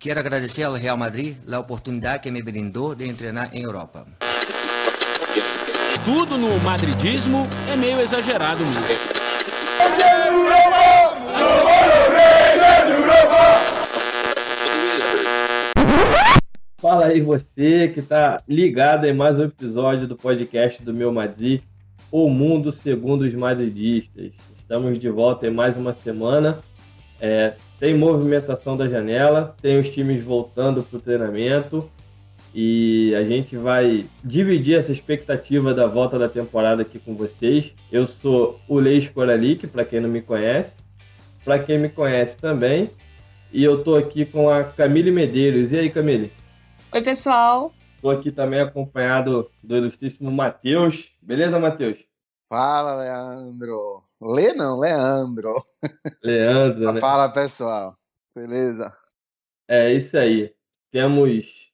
Quero agradecer ao Real Madrid a oportunidade que me brindou de treinar em Europa. Tudo no madridismo é meio exagerado mesmo. Fala aí você que tá ligado em mais um episódio do podcast do Meu Madrid, O Mundo Segundo os Madridistas. Estamos de volta em mais uma semana. É, tem movimentação da janela, tem os times voltando para o treinamento e a gente vai dividir essa expectativa da volta da temporada aqui com vocês. Eu sou o Leis Coralic, para quem não me conhece. Para quem me conhece também. E eu tô aqui com a Camille Medeiros. E aí, Camille? Oi, pessoal. Estou aqui também acompanhado do ilustríssimo Matheus. Beleza, Matheus? Fala, Leandro. Lê não, Leandro. Leandro, né? Fala, pessoal. Beleza? É isso aí. Temos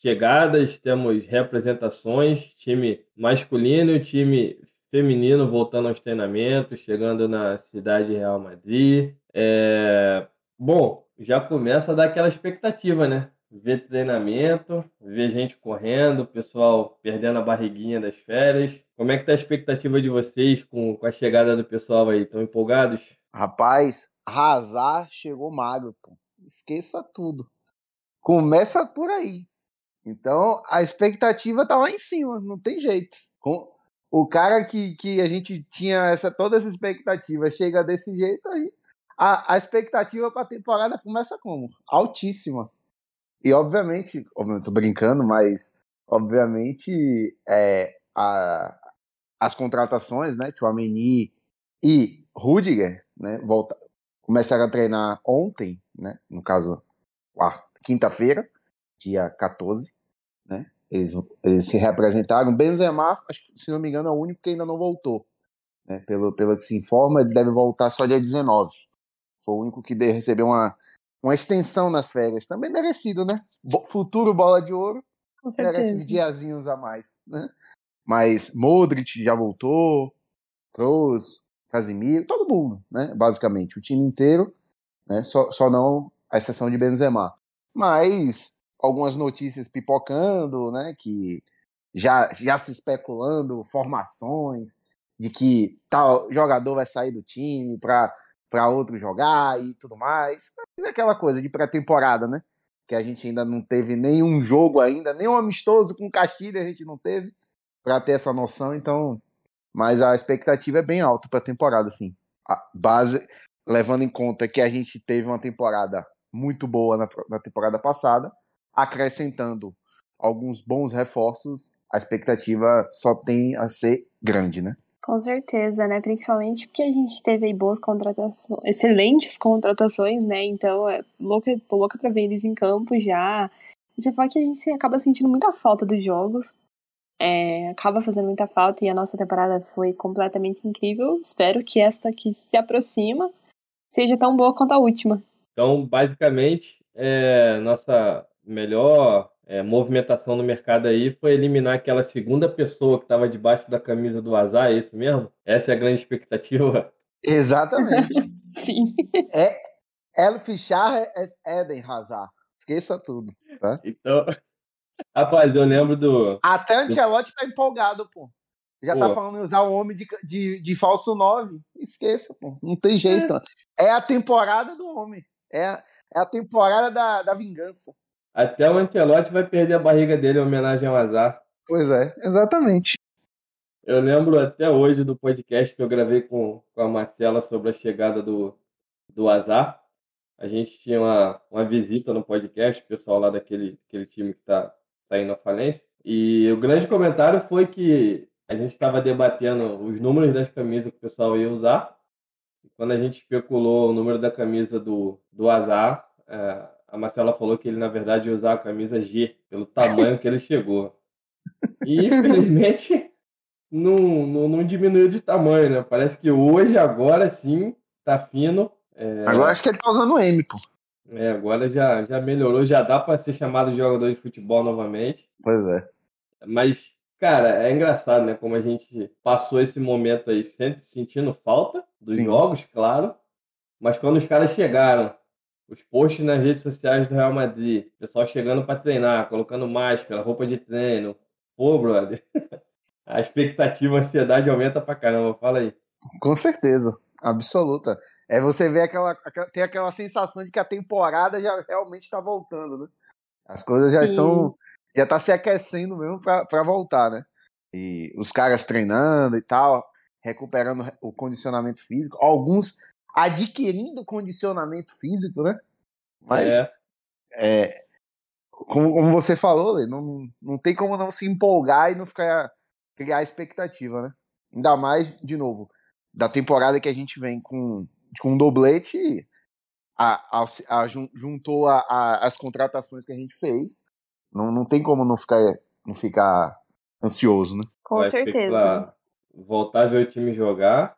chegadas, temos representações, time masculino e time feminino voltando aos treinamentos, chegando na cidade Real Madrid. É... Bom, já começa a dar aquela expectativa, né? Ver treinamento, ver gente correndo, pessoal perdendo a barriguinha das férias. Como é que tá a expectativa de vocês com, com a chegada do pessoal aí? Estão empolgados? Rapaz, Razar chegou magro, pô. Esqueça tudo. Começa por aí. Então, a expectativa tá lá em cima, não tem jeito. O cara que, que a gente tinha essa, toda essa expectativa chega desse jeito, a, a expectativa para a temporada começa como? Altíssima. E obviamente, obviamente, tô brincando, mas obviamente é, a, as contratações, né, Chouameni e Rudiger, né, volta, começaram a treinar ontem, né, no caso, quinta-feira, dia 14, né, eles, eles se representaram. Benzema, acho que, se não me engano, é o único que ainda não voltou, né, pelo, pelo que se informa, ele deve voltar só dia 19. Foi o único que recebeu uma uma extensão nas férias. Também merecido, né? Futuro bola de ouro. Com certeza. Merece diazinhos a mais, né? Mas Modric já voltou, Kroos, Casimiro, todo mundo, né? Basicamente, o time inteiro, né? Só, só não a exceção de Benzema. Mas algumas notícias pipocando, né? Que já, já se especulando formações de que tal jogador vai sair do time para para outro jogar e tudo mais. É aquela coisa de pré-temporada, né? Que a gente ainda não teve nenhum jogo ainda, nenhum amistoso com Castilho a gente não teve para ter essa noção, então. Mas a expectativa é bem alta para a temporada, assim. A base, levando em conta que a gente teve uma temporada muito boa na, na temporada passada, acrescentando alguns bons reforços, a expectativa só tem a ser grande, né? Com certeza, né? Principalmente porque a gente teve aí boas contratações, excelentes contratações, né? Então, é louca, tô louca pra ver eles em campo já. Você fala que a gente acaba sentindo muita falta dos jogos. É, acaba fazendo muita falta e a nossa temporada foi completamente incrível. Espero que esta que se aproxima seja tão boa quanto a última. Então, basicamente, é, nossa melhor é, movimentação no mercado aí foi eliminar aquela segunda pessoa que estava debaixo da camisa do azar, é isso mesmo? Essa é a grande expectativa? Exatamente. Sim. É El Fichar Eden Hazard. Esqueça tudo, tá? Então, rapaz, eu lembro do... Até o Ancelotti tá empolgado, pô. Já tá pô. tá falando em usar o homem de, de, de falso 9. Esqueça, pô. Não tem jeito. É, é a temporada do homem. É, é a temporada da, da vingança. Até o Antelote vai perder a barriga dele em homenagem ao azar. Pois é, exatamente. Eu lembro até hoje do podcast que eu gravei com, com a Marcela sobre a chegada do, do azar. A gente tinha uma, uma visita no podcast, o pessoal lá daquele, daquele time que está tá indo à falência. E o grande comentário foi que a gente estava debatendo os números das camisas que o pessoal ia usar. E quando a gente especulou o número da camisa do, do azar, é, a Marcela falou que ele, na verdade, ia usar a camisa G, pelo tamanho que ele chegou. E, infelizmente, não, não, não, diminuiu de tamanho, né? Parece que hoje, agora sim, tá fino. É... Agora acho que ele tá usando o M, pô. É, agora já, já melhorou, já dá para ser chamado de jogador de futebol novamente. Pois é. Mas, cara, é engraçado, né? Como a gente passou esse momento aí sempre sentindo falta dos sim. jogos, claro. Mas quando os caras chegaram os posts nas redes sociais do Real Madrid, pessoal chegando para treinar, colocando máscara, roupa de treino. Pô, brother, a expectativa, a ansiedade aumenta pra caramba. Fala aí. Com certeza, absoluta. É você ver aquela, aquela tem aquela sensação de que a temporada já realmente está voltando, né? As coisas já Sim. estão já tá se aquecendo mesmo para voltar, né? E os caras treinando e tal, recuperando o condicionamento físico, alguns adquirindo condicionamento físico, né? Mas É. é, como, como você falou, Lê, não, não tem como não se empolgar e não ficar criar expectativa, né? Ainda mais, de novo, da temporada que a gente vem com, com um doblete, a, a, a- jun- juntou a- a- as contratações que a gente fez. Não, não tem como não ficar, não ficar ansioso, né? Com Vai certeza. voltar a ver o time jogar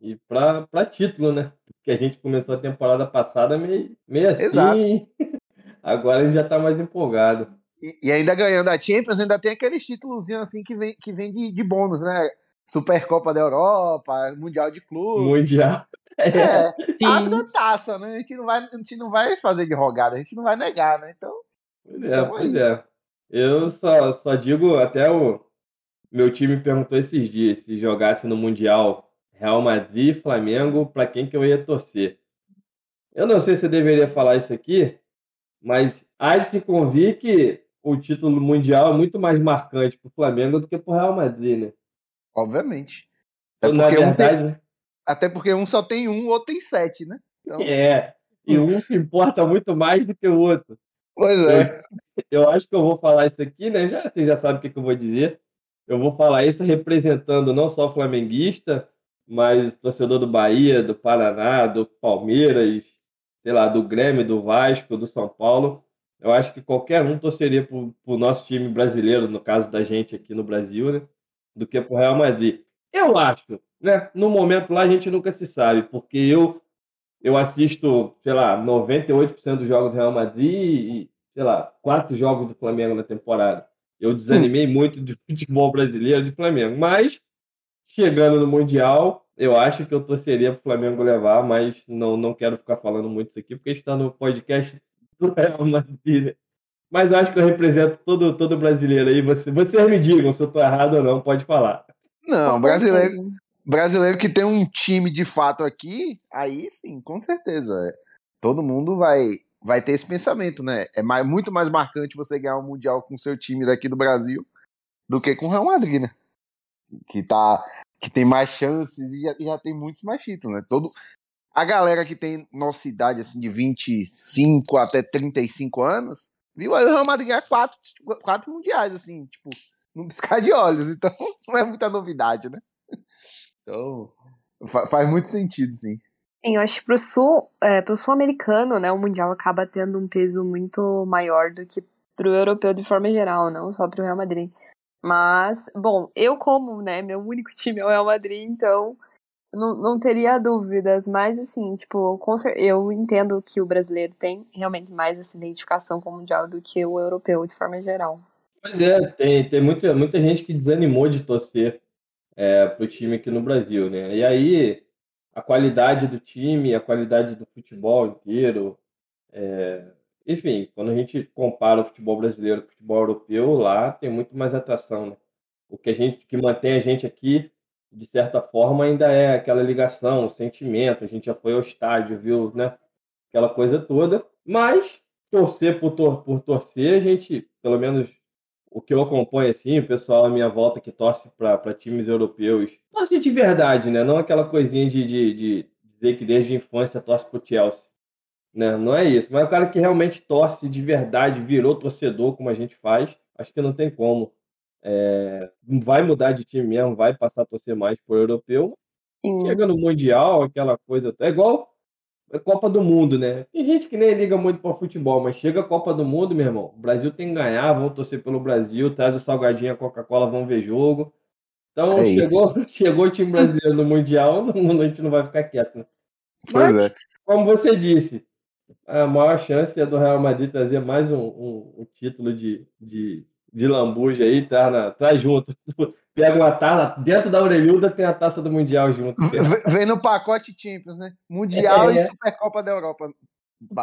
e pra, pra título, né? Porque a gente começou a temporada passada meio, meio assim. Exato. Agora a gente já tá mais empolgado. E, e ainda ganhando a Champions, ainda tem aqueles títulozinhos assim que vem, que vem de, de bônus, né? Supercopa da Europa, Mundial de Clubes. Mundial. É. É, taça é taça, né? A gente, não vai, a gente não vai fazer de rogada, a gente não vai negar, né? Então, Pois é, pois aí. é. Eu só, só digo, até o meu time perguntou esses dias se jogasse no Mundial Real Madrid e Flamengo, para quem que eu ia torcer. Eu não sei se eu deveria falar isso aqui, mas há de se convir que o título mundial é muito mais marcante para o Flamengo do que para o Real Madrid, né? obviamente. Até porque, um tem- verdade, até porque um só tem um, o outro tem sete, né? Então, é. E um se importa muito mais do que o outro. pois é. eu acho que eu vou falar isso aqui, né? Já, você já sabe o que, que eu vou dizer. Eu vou falar isso representando não só o flamenguista, mas torcedor do Bahia, do Paraná, do Palmeiras, sei lá, do Grêmio, do Vasco, do São Paulo. Eu acho que qualquer um torceria para o nosso time brasileiro, no caso da gente aqui no Brasil, né? Do que para o Real Madrid. Eu acho, né? No momento lá a gente nunca se sabe, porque eu eu assisto, sei lá, 98% dos jogos do Real Madrid e, sei lá, quatro jogos do Flamengo na temporada. Eu desanimei muito de futebol brasileiro de Flamengo, mas chegando no Mundial, eu acho que eu torceria para o Flamengo levar, mas não, não quero ficar falando muito isso aqui, porque está no podcast do Real Madrid. né? Mas eu acho que eu represento todo, todo brasileiro aí. Você, vocês me digam se eu estou errado ou não, pode falar. Não, brasileiro, brasileiro que tem um time de fato aqui, aí sim, com certeza. é. Todo mundo vai, vai ter esse pensamento, né? É mais, muito mais marcante você ganhar um Mundial com seu time daqui do Brasil do que com o Real Madrid, né? Que, tá, que tem mais chances e já, já tem muitos mais títulos, né? Todo, a galera que tem nossa idade, assim, de 25 até 35 anos, viu aí o Real Madrid ganhar quatro, quatro mundiais, assim, tipo, num piscar de olhos. Então, não é muita novidade, né? Então, fa- faz muito sentido, sim. Sim, eu acho que pro sul, é, pro sul-americano, né, o mundial acaba tendo um peso muito maior do que pro europeu de forma geral, não só pro Real Madrid. Mas, bom, eu como, né, meu único time é o Real Madrid, então não, não teria dúvidas, mas assim, tipo, eu entendo que o brasileiro tem realmente mais essa identificação com o mundial do que o europeu de forma geral. Pois é, tem, tem muita, muita gente que desanimou de torcer é, pro time aqui no Brasil, né? E aí a qualidade do time, a qualidade do futebol inteiro, é, enfim, quando a gente compara o futebol brasileiro com o futebol europeu, lá tem muito mais atração, né? O que a gente, que mantém a gente aqui, de certa forma, ainda é aquela ligação, o sentimento. A gente já foi ao estádio, viu, né? Aquela coisa toda. Mas torcer por, tor por torcer, a gente, pelo menos o que eu acompanho assim, o pessoal à minha volta que torce para times europeus, torce de verdade, né? Não aquela coisinha de, de, de dizer que desde a infância torce pro Chelsea. Né? Não é isso. Mas o cara que realmente torce de verdade, virou torcedor, como a gente faz, acho que não tem como. É, vai mudar de time mesmo, vai passar a torcer mais por europeu. Sim. Chega no Mundial, aquela coisa. É igual a Copa do Mundo, né? Tem gente que nem liga muito para futebol, mas chega a Copa do Mundo, meu irmão. O Brasil tem que ganhar, vão torcer pelo Brasil, traz o salgadinho, a Coca-Cola, vão ver jogo. Então, É isso. chegou, chegou o time brasileiro no Mundial, não- a gente não vai ficar quieto, né? Pois Mas, é. como você disse, a maior chance é do Real Madrid trazer mais um, um- um título de, de, de lambuja aí, tá na, traz junto. Pega uma taça, dentro da orelhuda tem a taça do Mundial junto. Vem no pacote Champions, né? Mundial É. e Supercopa da Europa.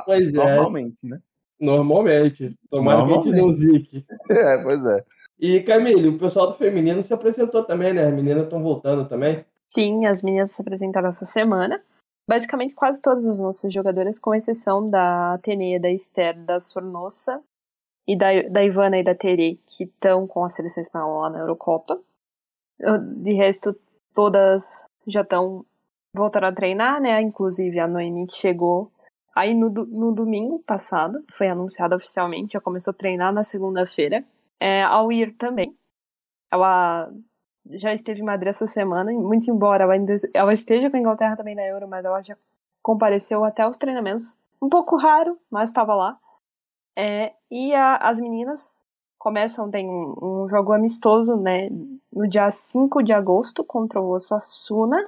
Pois é. Normalmente, né? Normalmente. Tomara que a gente não zique. É, pois é. E, Camille, o pessoal do feminino se apresentou também, né? As meninas estão voltando também. Sim, as meninas se apresentaram essa semana. Basicamente, quase todas as nossas jogadoras, com exceção da Atenea, da Esther, da Sornossa e da, da Ivana e da Tere, que estão com a seleção espanhola na Eurocopa. Eu- De resto, todas já estão voltando a treinar, né? Inclusive a Noemi, que chegou aí no, no domingo passado, foi anunciada oficialmente, já começou a treinar na segunda-feira. É, a Weir também. Ela já esteve em Madrid essa semana, muito embora ela, ainda, ela esteja com a Inglaterra também na Euro, mas ela já compareceu até aos treinamentos. Um pouco raro, mas estava lá. É, e a- as meninas começam, tem um, um jogo amistoso, né, no dia 5 de agosto contra o Osasuna,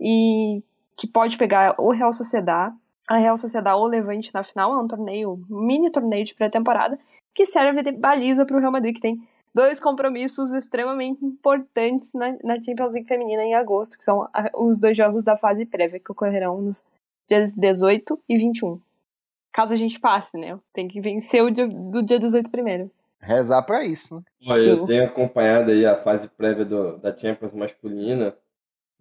e que pode pegar o Real Sociedad, a Real Sociedad ou Levante na final, é um torneio, um mini torneio de pré-temporada, que serve de baliza para o Real Madrid, que tem dois compromissos extremamente importantes na, na Champions League feminina em agosto, que são a- os dois jogos da fase prévia, que ocorrerão nos dias 18 e 21. Caso a gente passe, né? Tem que vencer o dia, do dia 18 primeiro. Rezar pra isso, né? Olha, eu tenho acompanhado aí a fase prévia do- da Champions masculina,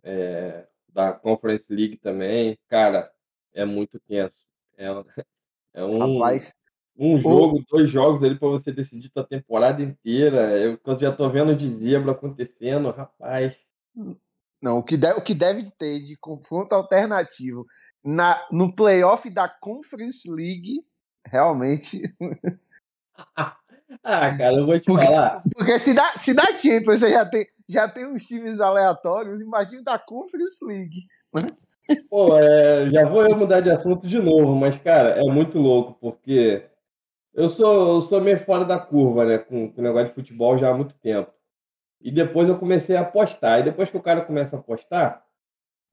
é, da Conference League também. Cara, é muito tenso. É, um- é um, Rapaz, um jogo, dois jogos ali para você decidir tua temporada inteira. Eu, já tô vendo de zebra acontecendo, rapaz. não, o que, deve, o que deve ter de confronto alternativo na, no playoff da Conference League, realmente. Ah, cara, eu vou te Porque- falar. Porque se dá, se dá Champions, você já tem, já tem uns times aleatórios, imagina da Conference League. Pô, é, já vou eu mudar de assunto de novo, mas, cara, é muito louco, porque eu sou, eu sou meio fora da curva, né, com, com o negócio de futebol já há muito tempo. E depois eu comecei a apostar. E depois que o cara começa a apostar,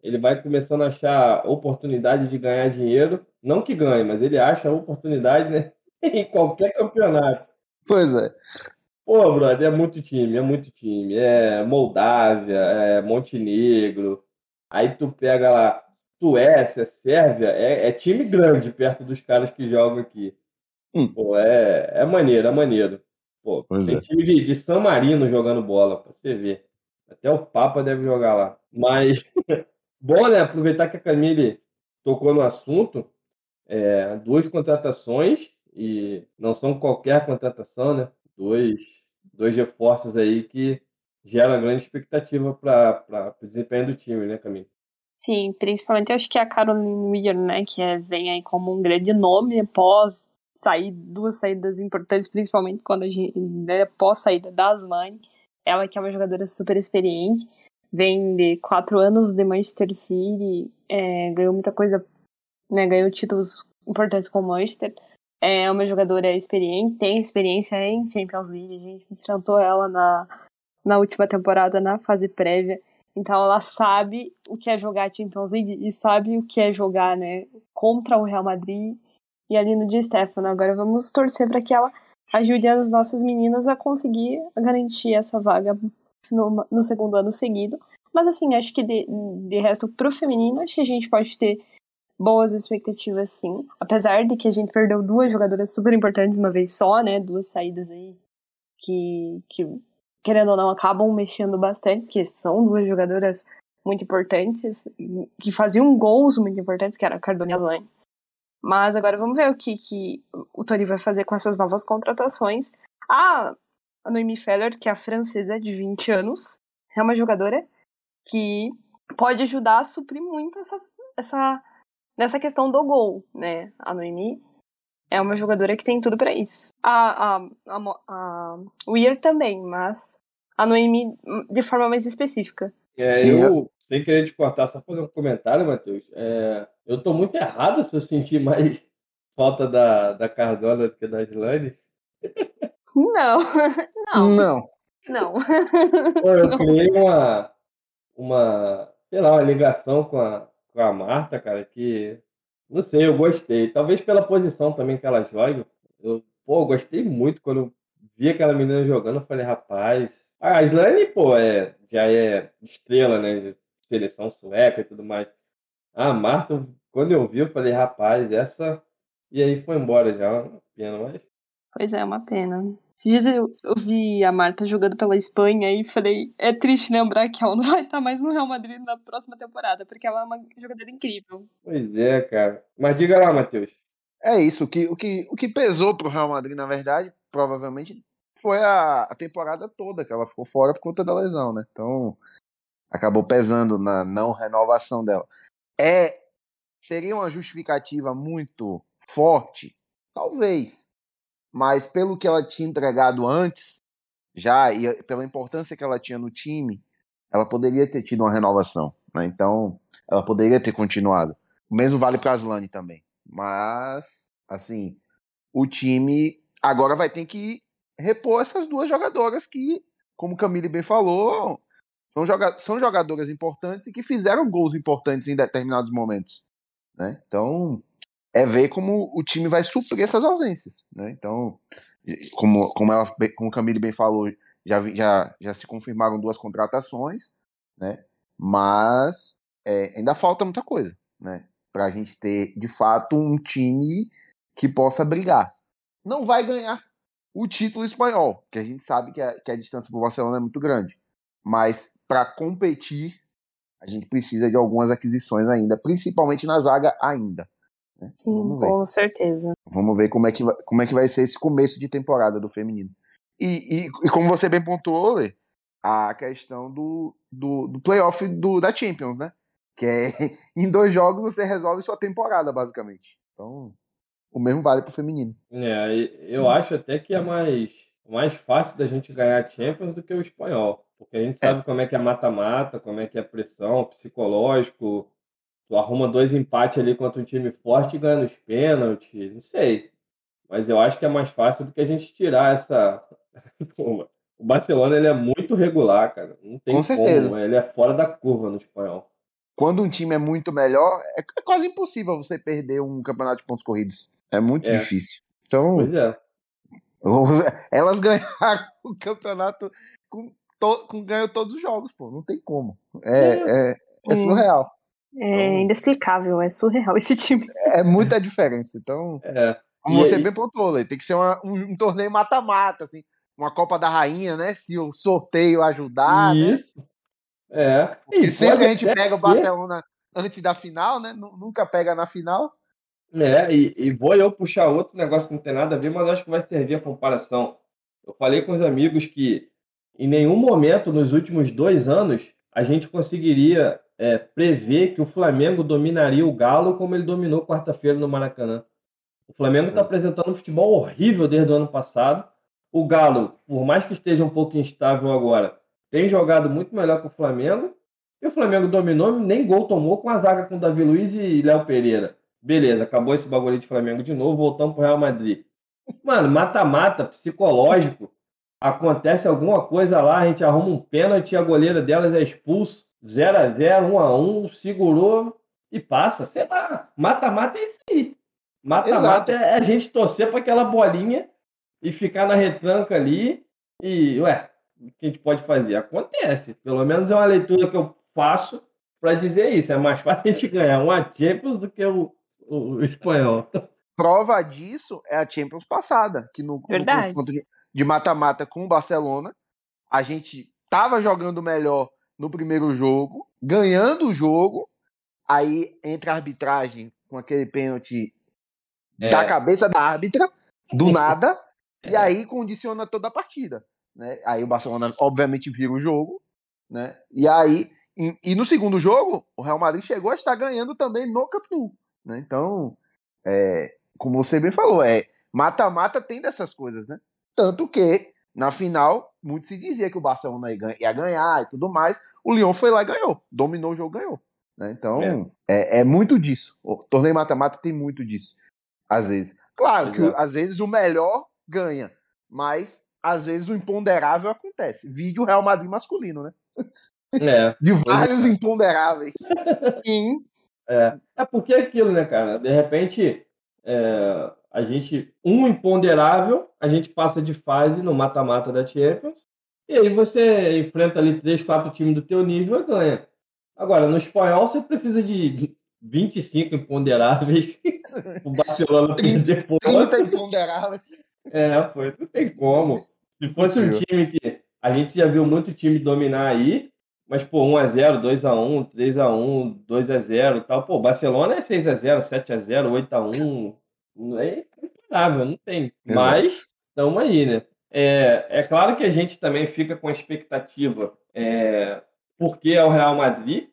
ele vai começando a achar oportunidade de ganhar dinheiro. Não que ganhe, mas ele acha oportunidade, né, em qualquer campeonato. Pois é. Pô, brother, é muito time, é muito time. É Moldávia, é Montenegro. Aí tu pega lá Suécia, Sérvia, é, é time grande perto dos caras que jogam aqui. Hum. Pô, é, é maneiro, é maneiro. Pô, Pois tem é. time de, de San Marino jogando bola, pra você ver. Até o Papa deve jogar lá. Mas, bom, né? Aproveitar que a Camille tocou no assunto. É, duas contratações, e não são qualquer contratação, né? Dois, dois reforços aí que geram grande expectativa para o desempenho do time, né, Camille? Sim, principalmente eu acho que a Caroline Weir, né, que é, vem aí como um grande nome após sair duas saídas importantes, principalmente quando a gente, né, após saída das Nine. Ela que é uma jogadora super experiente, vem de quatro anos de Manchester City, é, ganhou muita coisa, né, ganhou títulos importantes com o Manchester. É uma jogadora experiente, tem experiência em Champions League, a gente enfrentou ela na, na última temporada, na fase prévia. Então ela sabe o que é jogar Champions League e sabe o que é jogar, né, contra o Real Madrid e ali no Di Stefano. Agora vamos torcer para que ela ajude as nossas meninas a conseguir garantir essa vaga no, no segundo ano seguido. Mas assim, acho que de, de resto pro feminino, acho que a gente pode ter boas expectativas sim. Apesar de que a gente perdeu duas jogadoras super importantes de uma vez só, né, duas saídas aí que, que querendo ou não, acabam mexendo bastante, porque são duas jogadoras muito importantes, que faziam gols muito importantes, que era a Cardone e a. Mas agora vamos ver o que, que o Tori vai fazer com essas novas contratações. A, a Noemi Feller, que é a francesa de 20 anos, é uma jogadora que pode ajudar a suprir muito essa, essa nessa questão do gol, né? A Noemi é uma jogadora que tem tudo para isso. A, a, a, a Weir também, mas a Noemi de forma mais específica. É, eu, sem querer te cortar, só fazer um comentário, Matheus. É, eu tô muito errado se eu sentir mais falta da, da Cardona do que da Islane. Não, não, Não. não. Pô, eu criei uma, uma, sei lá, uma ligação com a, com a Marta, cara, que, não sei, eu gostei. Talvez pela posição também que ela joga. Eu, pô, eu gostei muito quando eu vi aquela menina jogando. Eu falei, rapaz, a Islane, pô, é, já é estrela, né, seleção sueca e tudo mais. A Marta, quando eu vi, eu falei, rapaz, essa E aí foi embora já, uma pena, mas. Pois é, uma pena. Esses dias eu, eu vi a Marta jogando pela Espanha e falei, é triste lembrar que ela não vai estar mais no Real Madrid na próxima temporada, porque ela é uma jogadora incrível. Pois é, cara. Mas diga lá, Matheus. É isso, o que, o que, o que pesou pro Real Madrid, na verdade, provavelmente foi a, a temporada toda que ela ficou fora por conta da lesão, né? Então, acabou pesando na não renovação dela. É seria uma justificativa muito forte, talvez, mas pelo que ela tinha entregado antes, já e pela importância que ela tinha no time, ela poderia ter tido uma renovação, né? Então, ela poderia ter continuado. O mesmo vale para Aslane também. Mas, assim, o time agora vai ter que repor essas duas jogadoras que, como Camille bem falou, são, joga são jogadoras importantes e que fizeram gols importantes em determinados momentos. Né? Então, é ver como o time vai suprir essas ausências. Né? Então, como, como, ela, como o Camille bem falou, já, já, já se confirmaram duas contratações, né? mas é, ainda falta muita coisa. Né? para a gente ter de fato um time que possa brigar. Não vai ganhar o título espanhol, que a gente sabe que a, que a distância para o Barcelona é muito grande, mas para competir a gente precisa de algumas aquisições ainda, principalmente na zaga ainda. Né? Sim, com certeza. Vamos ver como é, que vai, como é que vai ser esse começo de temporada do feminino. E, e, e como você bem pontuou, Lê, a questão do, do, do playoff do, da Champions, né? Que é em dois jogos você resolve sua temporada, basicamente. Então, o mesmo vale pro feminino. É, eu acho até que é mais, mais fácil da gente ganhar a Champions do que o espanhol. Porque a gente sabe é. como é que é mata-mata, como é que é pressão, psicológico. Tu arruma dois empates ali contra um time forte e ganha nos pênaltis, não sei. Mas eu acho que é mais fácil do que a gente tirar essa. o Barcelona ele é muito regular, cara. Não tem Com certeza. Como. Ele é fora da curva no espanhol quando um time é muito melhor, é, é quase impossível você perder um campeonato de pontos corridos. É muito é. difícil. Então, pois é. elas ganharam o campeonato com, to, ganhou todos os jogos, pô. Não tem como. É, é, é, é surreal. É então, inexplicável, é surreal esse time. É muita diferença. Então, é. como você aí... bem pontuou, tem que ser uma, um, um, torneio mata-mata, assim, uma Copa da Rainha, né? Se o sorteio ajudar, né? Isso. né? É. E sempre a gente pega o Barcelona antes da final, né? Nunca pega na final. É, e, e, vou eu puxar outro negócio que não tem nada a ver, mas acho que vai servir a comparação. Eu falei com os amigos que em nenhum momento nos últimos dois anos a gente conseguiria é, prever que o Flamengo dominaria o Galo como ele dominou quarta-feira no Maracanã. O Flamengo está é. apresentando um futebol horrível desde o ano passado. O Galo, por mais que esteja um pouco instável agora, tem jogado muito melhor que o Flamengo. E o Flamengo dominou, nem gol tomou com a zaga com Davi Luiz e Léo Pereira. Beleza, acabou esse bagulho de Flamengo de novo, voltamos pro Real Madrid. Mano, mata-mata, psicológico. Acontece alguma coisa lá, a gente arruma um pênalti, a goleira delas é expulso. 0 a 0 1 a 1 segurou e passa. Sei lá, mata-mata é isso aí. Mata-mata é a gente torcer para aquela bolinha e ficar na retranca ali. E, ué, que a gente pode fazer? Acontece. Pelo menos é uma leitura que eu faço para dizer isso. É mais fácil a gente ganhar uma Champions do que o, o, o espanhol. Prova disso é a Champions passada, que no, no confronto de mata-mata com o Barcelona, a gente estava jogando melhor no primeiro jogo, ganhando o jogo, aí entra a arbitragem com aquele pênalti é. da cabeça da árbitra, do nada, é. e aí condiciona toda a partida. Né? Aí o Barcelona, obviamente, vira o jogo. Né? E aí, e, e no segundo jogo, o Real Madrid chegou a estar ganhando também no Camp Nou. Né? Então, é, como você bem falou, é mata-mata tem dessas coisas, né? Tanto que, na final, muito se dizia que o Barcelona ia ganhar e tudo mais. O Lyon foi lá e ganhou. Dominou o jogo ganhou. Né? Então, é. é. É, muito disso. O torneio mata-mata tem muito disso. Às vezes. Claro que às vezes o melhor ganha. Mas às vezes o imponderável acontece. Vídeo Real Madrid masculino, né? É. De vários imponderáveis. Sim. É. é porque é aquilo, né, cara? De repente, é, a gente, um imponderável, a gente passa de fase no mata-mata da Champions, e aí você enfrenta ali três, quatro times do teu nível e ganha. Agora, no espanhol, você precisa de 25 imponderáveis, o Barcelona perder por 30 imponderáveis. É, foi, não tem como. Se fosse um time que a gente já viu muito time dominar aí, mas, pô, 1x0, 2x1, 3x1, 2x0 e tal. Pô, Barcelona é 6x0, 7x0, 8x1. É imparável, não tem. Exato. Mas, estamos aí, né? É, é claro que a gente também fica com a expectativa é, porque é o Real Madrid,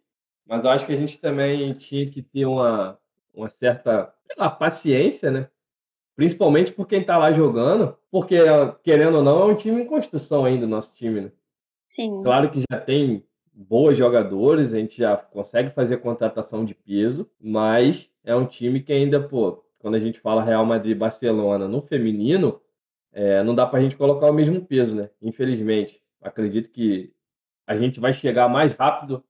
mas eu acho que a gente também tinha que ter uma, uma certa sei lá, paciência, né? Principalmente por quem tá lá jogando, porque, querendo ou não, é um time em construção ainda, o nosso time, né? Sim. Claro que já tem bons jogadores, a gente já consegue fazer contratação de peso, mas é um time que ainda, pô, quando a gente fala Real Madrid Barcelona no feminino, é, não dá para a gente colocar o mesmo peso, né? Infelizmente. Acredito que a gente vai chegar mais rápido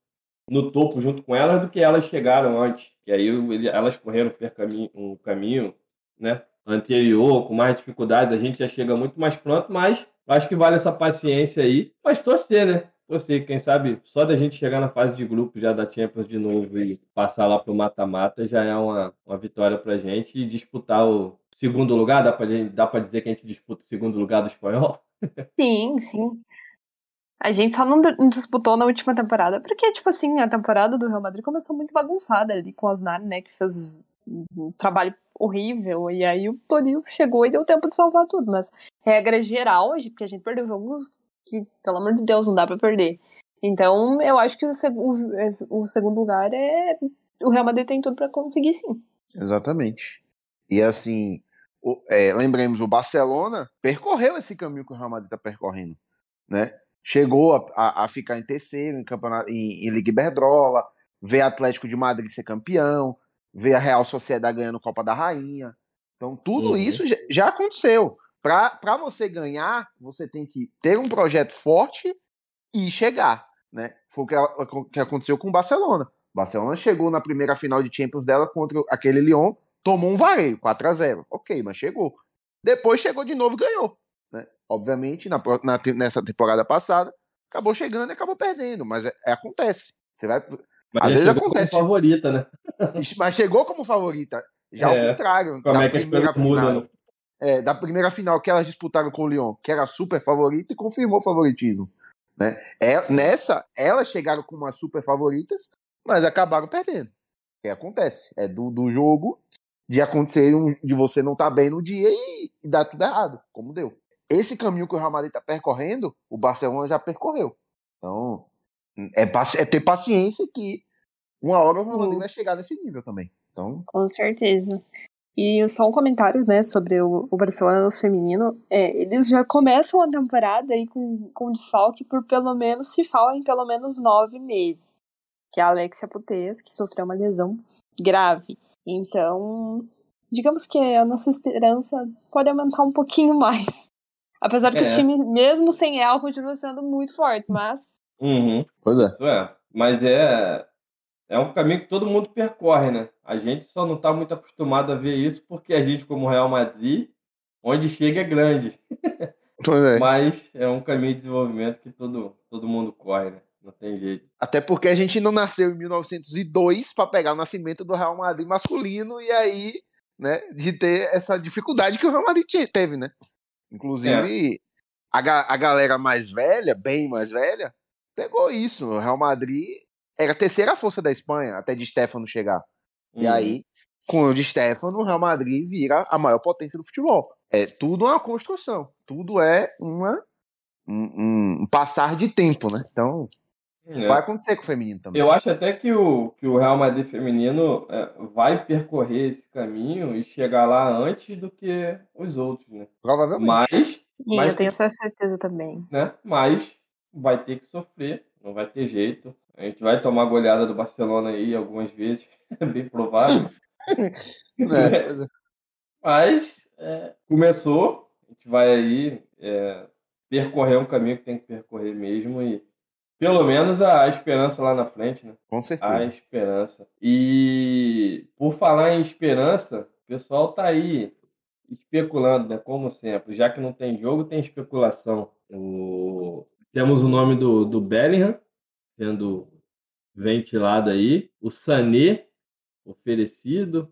no topo junto com elas do que elas chegaram antes. Que aí ele- elas correram caminho, um caminho né, anterior, com mais dificuldades. A gente já chega muito mais pronto, mas acho que vale essa paciência aí. Mas torcer, né? Torcer, quem sabe só da gente chegar na fase de grupo já da Champions de novo e passar lá pro mata-mata já é uma, uma vitória pra gente e disputar o segundo lugar. Dá pra, dá pra dizer que a gente disputa o segundo lugar do espanhol? Sim, sim. A gente só não disputou na última temporada, porque, tipo assim, a temporada do Real Madrid começou muito bagunçada ali com o Asnar, né, que fez um trabalho horrível, e aí o Toril chegou e deu tempo de salvar tudo, mas regra geral, porque a gente perdeu jogos que, pelo amor de Deus, não dá pra perder. Então, eu acho que o, seg- o- o segundo lugar é... O Real Madrid tem tudo pra conseguir, sim. Exatamente. E assim, o- é, lembremos, o Barcelona percorreu esse caminho que o Real Madrid está percorrendo, né? Chegou a, a- a ficar em terceiro em campeonato, em, em Liga Iberdrola, ver Atlético de Madrid ser campeão, ver a Real Sociedade ganhando Copa da Rainha. Então, tudo Uhum. isso já, já aconteceu. Para você ganhar, você tem que ter um projeto forte e chegar, né? Foi o que, que aconteceu com o Barcelona. O Barcelona chegou na primeira final de Champions dela contra aquele Lyon, tomou um vareio, 4 a 0 Ok, mas chegou. Depois chegou de novo e ganhou. Né? Obviamente, na, na nessa temporada passada, acabou chegando e acabou perdendo, mas é- é- acontece. Você vai, Mas Às vezes chegou como acontece. favorita, né? mas chegou como favorita. Já ao É, contrário, Como da é que primeira final. mudam, né? É, da primeira final que elas disputaram com o Lyon, que era super favorita e confirmou o favoritismo. Né? É, nessa, elas chegaram com umas super favoritas, mas acabaram perdendo. É, acontece. É do, do jogo de acontecer um- de você não estar bem no dia e, e dar tudo errado, como deu. Esse caminho que o Real Madrid está percorrendo, o Barcelona já percorreu. Então, é, é ter paciência que uma hora o Real Madrid vai chegar nesse nível também. Então, Com certeza. E só um comentário, né, sobre o, o Barcelona no feminino. É, eles já começam a temporada aí com, com desfalque por pelo menos, se falam em pelo menos nove meses. Que é a Alexia Putellas, que sofreu uma lesão grave. Então, digamos que a nossa esperança pode aumentar um pouquinho mais. Apesar que É. o time, mesmo sem ela, continua sendo muito forte, mas Uhum. pois é. É, mas é, é um caminho que todo mundo percorre, né? A gente só não está muito acostumado a ver isso porque a gente, como Real Madrid, onde chega é grande. É. Mas é um caminho de desenvolvimento que todo, todo mundo corre, né? Não tem jeito. Até porque a gente não nasceu em 1902 para pegar o nascimento do Real Madrid masculino e aí, né, de ter essa dificuldade que o Real Madrid te- teve, né? Inclusive, a, ga- a galera mais velha, bem mais velha, pegou isso. O Real Madrid era a terceira força da Espanha até de Stefano chegar. E Uhum. aí, com o de Stefano, o Real Madrid vira a maior potência do futebol. É tudo uma construção, tudo é uma um, um passar de tempo, né? Então, É. vai acontecer com o feminino também. Eu acho até que o, que o Real Madrid feminino é, vai percorrer esse caminho e chegar lá antes do que os outros, né? Provavelmente. Mas, e Mas eu tenho essa certeza também. né? Mas vai ter que sofrer, não vai ter jeito. A gente vai tomar goleada do Barcelona aí algumas vezes, é bem provável. É, Mas é, começou, a gente vai aí é, percorrer um caminho que tem que percorrer mesmo e pelo menos a, a esperança lá na frente, né? com A certeza. esperança. E por falar em esperança, o pessoal tá aí especulando, né? Como sempre, já que não tem jogo, tem especulação. O- Temos o nome do, do Bellingham sendo ventilado aí, o Sané oferecido,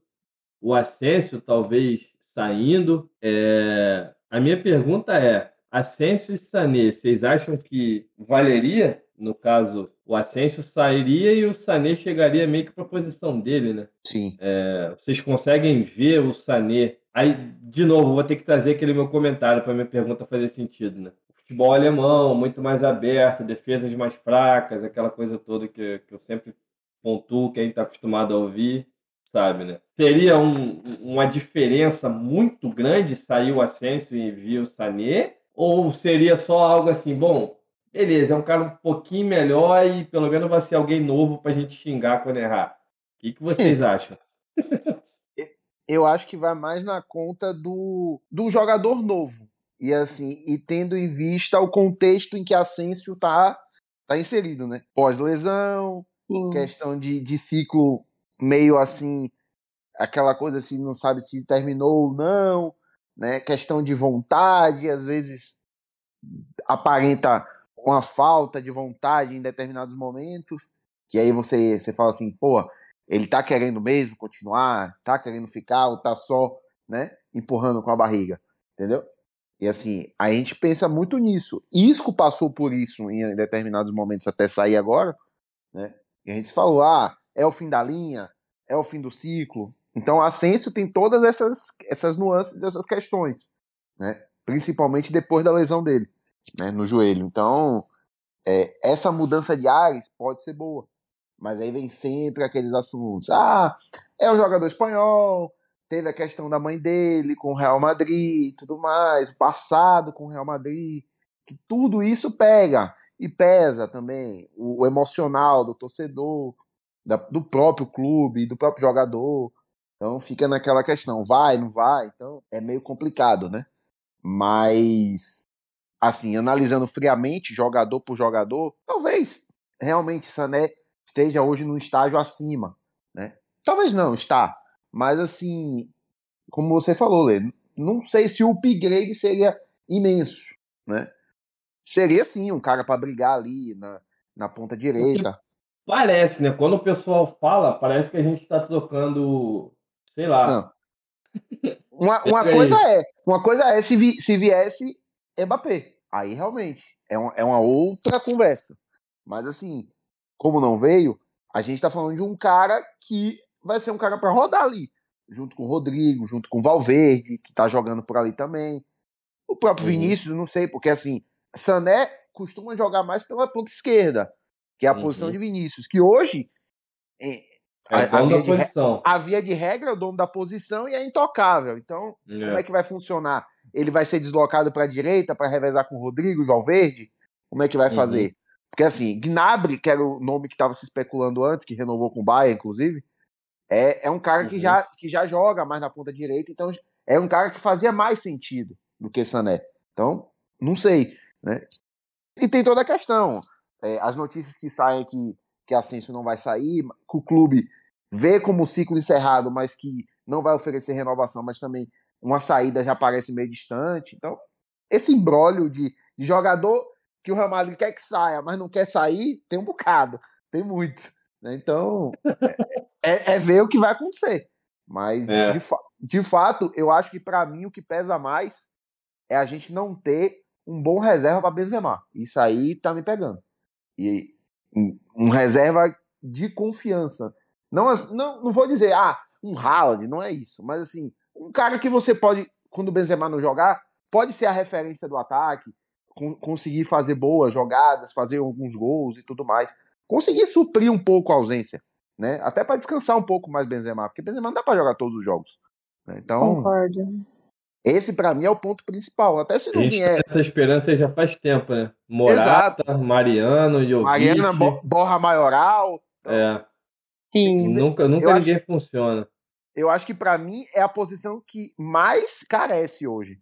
o Ascenso talvez saindo. É... A minha pergunta é: Ascenso e Sané, vocês acham que valeria? No caso, o Ascenso sairia e o Sané chegaria meio que para a posição dele, né? Sim. É... Vocês conseguem ver o Sané? Aí, de novo, vou ter que trazer aquele meu comentário para minha pergunta fazer sentido, né? Futebol alemão, muito mais aberto, defesas mais fracas, aquela coisa toda que, que eu sempre pontuo, quem está acostumado a ouvir, sabe, né? Teria um, uma diferença muito grande sair o Asensio e vir o Sané? Ou seria só algo assim, bom, beleza, é um cara um pouquinho melhor e pelo menos vai ser alguém novo para a gente xingar quando errar? O que, que vocês acham? Eu acho que vai mais na conta do, do jogador novo. E assim, e tendo em vista o contexto em que Asensio tá, tá inserido, né? Pós-lesão, questão de, de ciclo meio assim, aquela coisa assim, não sabe se terminou ou não, né? Questão de vontade, às vezes aparenta uma falta de vontade em determinados momentos, que aí você, você fala assim, pô, ele tá querendo mesmo continuar, tá querendo ficar, ou tá só, né, empurrando com a barriga, entendeu? E assim, a gente pensa muito nisso. Isco passou por isso em determinados momentos até sair agora, né? E a gente falou, ah, é o fim da linha, é o fim do ciclo. Então a Ascenso tem todas essas, essas nuances, essas questões, né? Principalmente depois da lesão dele, né? No joelho. Então, é, essa mudança de ares pode ser boa. Mas aí vem sempre aqueles assuntos. Ah, é um jogador espanhol, teve a questão da mãe dele com o Real Madrid e tudo mais, o passado com o Real Madrid, que tudo isso pega e pesa também o, o emocional do torcedor, da, do próprio clube, do próprio jogador. Então fica naquela questão, vai, não vai, então é meio complicado, né? Mas assim, analisando friamente, jogador por jogador, talvez realmente Sané esteja hoje num estágio acima, né? Talvez não, está. Mas assim, como você falou, Lê, não sei se o upgrade seria imenso, né? Seria sim um cara para brigar ali na, na ponta direita. Parece, né? Quando o pessoal fala, parece que a gente está trocando, sei lá. Não. Uma, uma é coisa é, uma coisa é se, vi, se viesse Mbappé. Aí realmente é uma, é uma outra conversa. Mas assim, como não veio, a gente está falando de um cara que vai ser um cara para rodar ali, junto com o Rodrigo, junto com o Valverde, que tá jogando por ali também. O próprio uhum. Vinícius, não sei, porque assim, Sané costuma jogar mais pela ponta esquerda, que é a uhum. posição de Vinícius, que hoje é, é a, a, via de, a, via de, regra é o dono da posição e é intocável. Então, é. como é que vai funcionar? Ele vai ser deslocado para a direita para revezar com o Rodrigo e Valverde? Como é que vai uhum. fazer? Porque assim, Gnabry, que era o nome que estava se especulando antes, que renovou com o Bayern, inclusive, é, é um cara que, uhum. já, que já joga mais na ponta direita, então é um cara que fazia mais sentido do que Sané. Então, não sei. Né? E tem toda a questão. É, as notícias que saem que, que Ascenso não vai sair, que o clube vê como ciclo encerrado, mas que não vai oferecer renovação, mas também uma saída já parece meio distante. Então, esse embrólio de, de jogador que o Real Madrid quer que saia, mas não quer sair, tem um bocado, tem muitos. Né? Então, é, é, ver o que vai acontecer. Mas, é. de, de, fato, eu acho que para mim o que pesa mais é a gente não ter um bom reserva para Benzema. Isso aí tá me pegando. E um reserva de confiança. Não, não, não vou dizer, ah, um Haaland, não é isso. Mas assim, um cara que você pode, quando o Benzema não jogar, pode ser a referência do ataque, conseguir fazer boas jogadas, fazer alguns gols e tudo mais conseguir suprir um pouco a ausência, né? Até para descansar um pouco mais Benzema, porque Benzema não dá para jogar todos os jogos. Né? Então, Concordo. Esse para mim é o ponto principal. Até se não vier. Essa esperança já faz tempo, né? Morata, Exato. Mariano, Jovic. Mariana, Borra Maioral. Então, é. Sim. Nunca, nunca eu ninguém acho, funciona. Eu acho que para mim é a posição que mais carece hoje.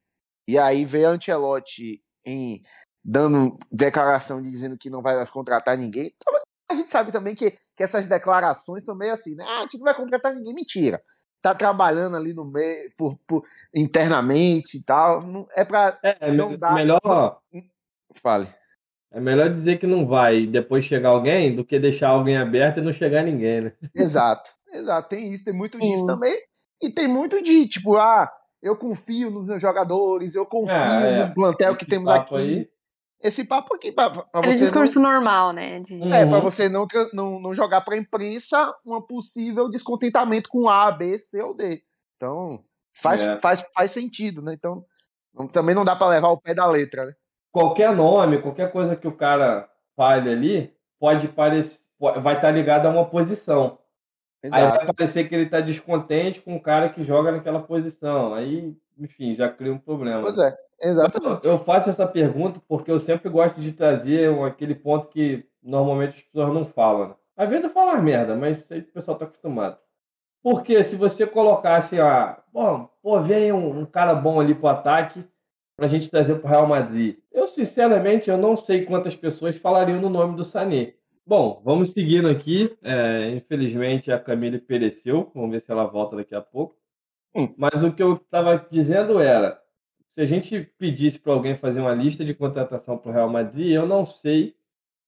E aí vê Ancelotti em dando declaração de dizendo que não vai contratar ninguém. Então, a gente sabe também que, que essas declarações são meio assim, né? Ah, a gente não vai contratar ninguém. Mentira. Tá trabalhando ali no meio, por, por internamente e tal. Não, é pra é, é não dar. Melhor. Fale. É melhor dizer que não vai e depois chegar alguém do que deixar alguém aberto e não chegar ninguém, né? Exato, Exato, tem isso, tem muito disso também. E tem muito de, tipo, ah, eu confio nos meus jogadores, eu confio é, no plantel que temos aqui. Aí. Esse papo aqui, pra, pra Aquele você discurso não... normal, né? De... É, pra você não, não, não jogar pra imprensa um possível descontentamento com A, B, C ou D. Então, faz, é. faz, faz sentido, né? Então, também não dá para levar o pé da letra, né? Qualquer nome, qualquer coisa que o cara fale ali, pode parecer, vai estar ligado a uma posição. Exato. Aí vai parecer que ele está descontente com o cara que joga naquela posição. Aí, enfim, já cria um problema. Pois é, exatamente. Eu faço essa pergunta porque eu sempre gosto de trazer aquele ponto que normalmente as pessoas não falam. Né? Às vezes eu falo merda, mas isso aí o pessoal está acostumado. Porque se você colocasse, ah, bom, pô, vem um, um cara bom ali pro ataque para a gente trazer para o Real Madrid. Eu, sinceramente, eu não sei quantas pessoas falariam no nome do Sané. Bom, vamos seguindo aqui. É, infelizmente, a Camille pereceu. Vamos ver se ela volta daqui a pouco. Hum. Mas o que eu estava dizendo era: se a gente pedisse para alguém fazer uma lista de contratação para o Real Madrid, eu não sei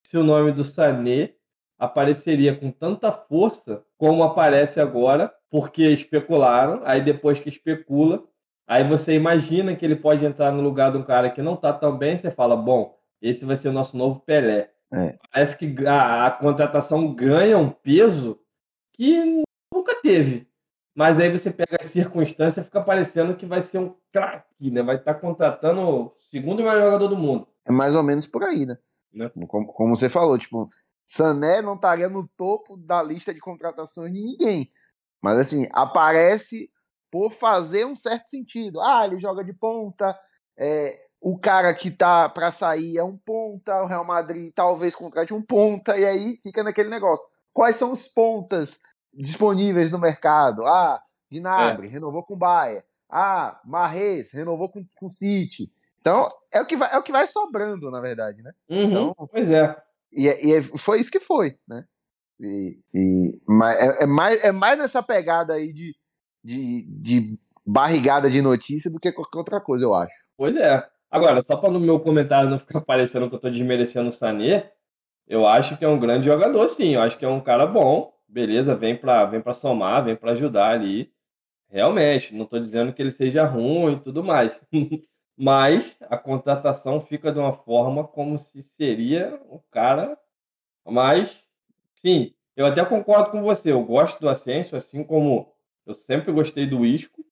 se o nome do Sané apareceria com tanta força como aparece agora, porque especularam. Aí depois que especula, aí você imagina que ele pode entrar no lugar de um cara que não está tão bem. Você fala: bom, esse vai ser o nosso novo Pelé. É. Parece que a, a, contratação ganha um peso que nunca teve. Mas aí você pega a circunstância fica parecendo que vai ser um craque, né? Vai estar tá contratando o segundo melhor jogador do mundo. É mais ou menos por aí, né? né? Como, como, você falou, tipo, Sané não estaria no topo da lista de contratações de ninguém. Mas assim, aparece por fazer um certo sentido. Ah, ele joga de ponta, é, o cara que tá para sair é um ponta, o Real Madrid talvez contrate um ponta, e aí fica naquele negócio. Quais são os pontas disponíveis no mercado? Ah, Gnabry, é. renovou com o Bahia. Ah, Marrez, renovou com o City. Então, é o, que vai, é o que vai sobrando, na verdade, né? Uhum, então, pois é. E, é, e, é, foi isso que foi, né? E, e é, é, mais, é mais nessa pegada aí de, de, de barrigada de notícia do que qualquer outra coisa, eu acho. Pois é. Agora, só para no meu comentário não ficar parecendo que eu estou desmerecendo o Sané, eu acho que é um grande jogador, sim. Eu acho que é um cara bom. Beleza, vem para vem somar, vem para ajudar ali. Realmente, não estou dizendo que ele seja ruim e tudo mais. Mas a contratação fica de uma forma como se seria o cara. Mas, sim, eu até concordo com você. Eu gosto do Ascenso, assim como eu sempre gostei do Isco.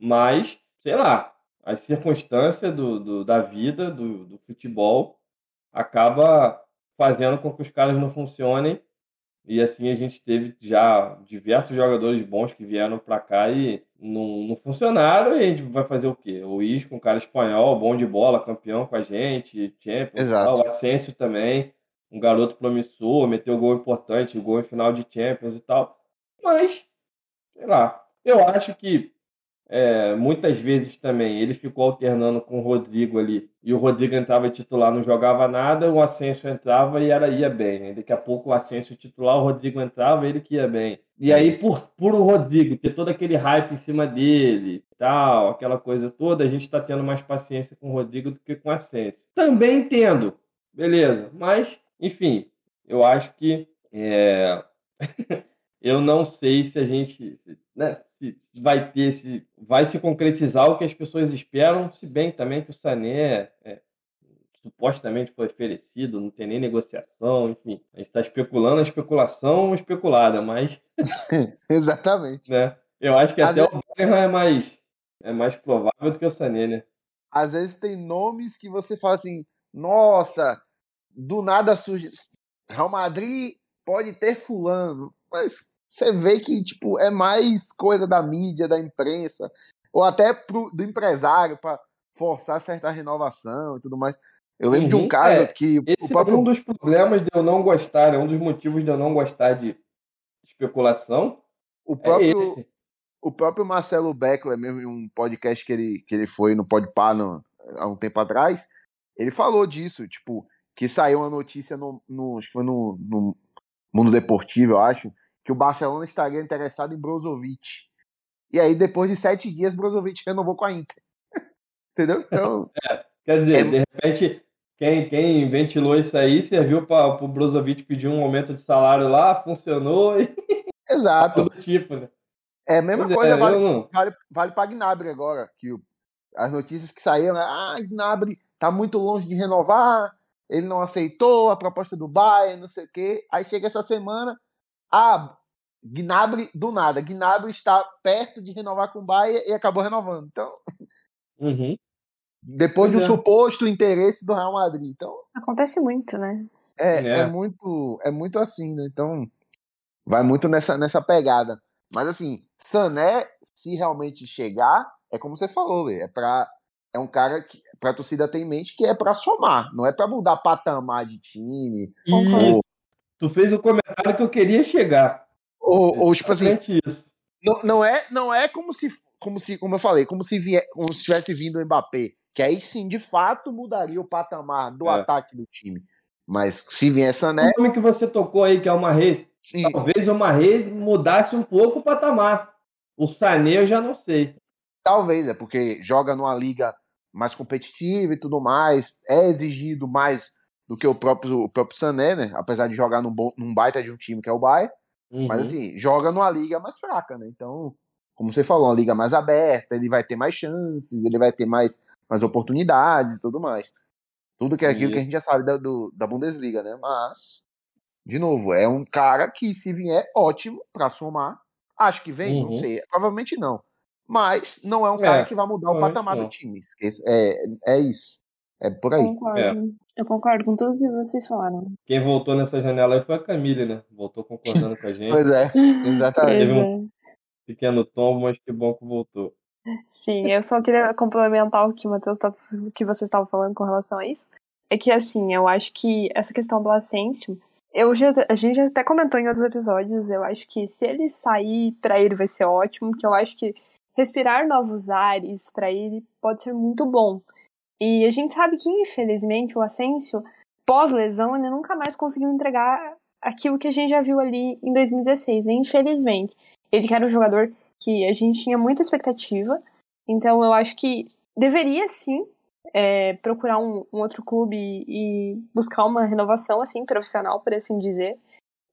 Mas, sei lá, as circunstâncias do, do da vida, do, do, futebol, acaba fazendo com que os caras não funcionem. E assim a gente teve já diversos jogadores bons que vieram para cá e não, não funcionaram. E a gente vai fazer o quê? O Isco, um cara espanhol, bom de bola, campeão com a gente, Champions, Exato. o Asensio também, um garoto promissor, meteu gol importante, gol em final de Champions e tal. Mas, sei lá, eu acho que é, muitas vezes também ele ficou alternando com o Rodrigo ali, e o Rodrigo entrava titular, não jogava nada, o Asensio entrava e era, ia bem. Né? Daqui a pouco o Asensio titular, o Rodrigo entrava ele que ia bem. E aí, por, por o Rodrigo ter todo aquele hype em cima dele, tal, aquela coisa toda, a gente está tendo mais paciência com o Rodrigo do que com o Asensio. Também entendo, beleza, mas, enfim, eu acho que é... eu não sei se a gente. Né, se vai ter se vai se concretizar o que as pessoas esperam, se bem também que o Sané é, supostamente foi oferecido, não tem nem negociação, enfim, a gente está especulando a especulação especulada, mas exatamente, né? Eu acho que Às até vezes... o Bayern é mais é mais provável do que o Sané, né? Às vezes tem nomes que você fala assim, nossa, do nada surge Real Madrid pode ter fulano, mas você vê que tipo é mais coisa da mídia, da imprensa, ou até pro, do empresário para forçar certa renovação e tudo mais. Eu lembro uhum, de um uhum, caso é. que Esse o próprio... é um dos problemas de eu não gostar, é um dos motivos de eu não gostar de especulação. O é próprio, é o próprio Marcelo Beckler, mesmo em um podcast que ele, que ele foi no Podpah no, há um tempo atrás, ele falou disso, tipo, que saiu uma notícia no, no acho que foi no, no Mundo Deportivo, eu acho, que o Barcelona estaria interessado em Brozovic. E aí, depois de sete dias, Brozovic renovou com a Inter. Entendeu? Então. É, quer dizer, é... de repente, quem, quem ventilou isso aí serviu para o Brozovic pedir um aumento de salário lá, funcionou. E... Exato. Todo tipo, né? É a mesma é, coisa vale, não- vale, vale para Gnabry agora, que o- as notícias que saíram, né, ah, Gnabry tá muito longe de renovar, ele não aceitou a proposta do Bayern, não sei o quê. Aí chega essa semana, ah, Gnabry do nada, Gnabry está perto de renovar com o Bayern e acabou renovando. Então, Uhum. depois de um Pois é. suposto interesse do Real Madrid. Então, Acontece muito, né? é, É. é muito é muito assim, né? Então, vai muito nessa, nessa pegada. Mas assim, Sané, se realmente chegar, é como você falou, Lê, é para é um cara que pra torcida ter em mente que é pra somar, não é pra mudar patamar de time. E tu fez o comentário que eu queria chegar. Ou, ou tipo assim, não, não é não é como se como se como eu falei, como se vier, como se tivesse vindo o Mbappé, que aí sim, de fato, mudaria o patamar do É. ataque do time. Mas se vier O Sané, nome que você tocou aí, que é o Marrez, sim, talvez o Marrez mudasse um pouco o patamar. O Sané eu já não sei. Talvez, é porque joga numa liga mais competitiva e tudo mais, é exigido mais do que o próprio, o próprio Sané, né? Apesar de jogar num, bom, num baita de um time que é o Bayern, Uhum. mas assim, joga numa liga mais fraca, né? Então, como você falou, uma liga mais aberta, ele vai ter mais chances, ele vai ter mais, mais oportunidades e tudo mais. Tudo que é aquilo que a gente já sabe da, do, da Bundesliga, né? Mas, de novo, é um cara que, se vier, ótimo pra somar. Acho que vem, não Uhum. sei. Provavelmente não. Mas não é um cara É, que vai mudar o patamar não. do time. É, é isso. É por aí. Concordo. É. Eu concordo com tudo que vocês falaram. Quem voltou nessa janela aí foi a Camille, né? Voltou concordando com a gente. Pois é, exatamente. Teve um- é. Pequeno tombo, mas que bom que voltou. Sim, eu só queria complementar o que o Matheus tá, o que vocês estavam falando com relação a isso. É que assim, eu acho que essa questão do Asensio, eu já, a gente já até comentou em outros episódios, eu acho que se ele sair pra ele vai ser ótimo, que eu acho que respirar novos ares pra ele pode ser muito bom. E a gente sabe que infelizmente o Asensio pós-lesão ele nunca mais conseguiu entregar aquilo que a gente já viu ali em 2016, né? Infelizmente. Ele era um jogador que a gente tinha muita expectativa. Então eu acho que deveria sim é, procurar um, um outro clube e, e buscar uma renovação assim profissional, por assim dizer,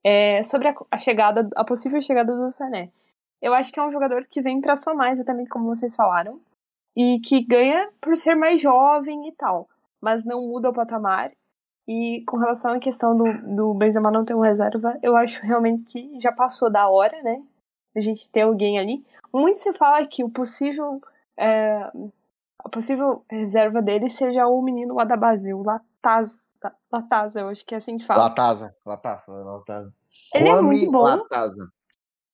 é, sobre a, a chegada, a possível chegada do Sané. Eu acho que é um jogador que vem para somar, exatamente como vocês falaram, e que ganha por ser mais jovem e tal, mas não muda o patamar. E com relação à questão do, do Benzema não ter um reserva, eu acho realmente que já passou da hora, né? A gente ter alguém ali. Muito se fala que o possível é, a possível reserva dele seja o menino lá da base, o Lataz, Lataz, eu acho que é assim que fala. Lataza, Lataza, Lataza. Ele é muito bom. Lataza.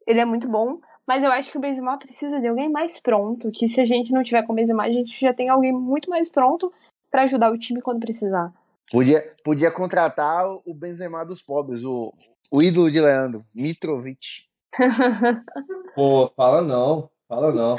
Ele é muito bom, mas eu acho que o Benzema precisa de alguém mais pronto, que se a gente não tiver com o Benzema, a gente já tem alguém muito mais pronto pra ajudar o time quando precisar. Podia, podia contratar o- Benzema dos pobres, o, o ídolo de Leandro, Mitrovic. Pô, fala não, fala não.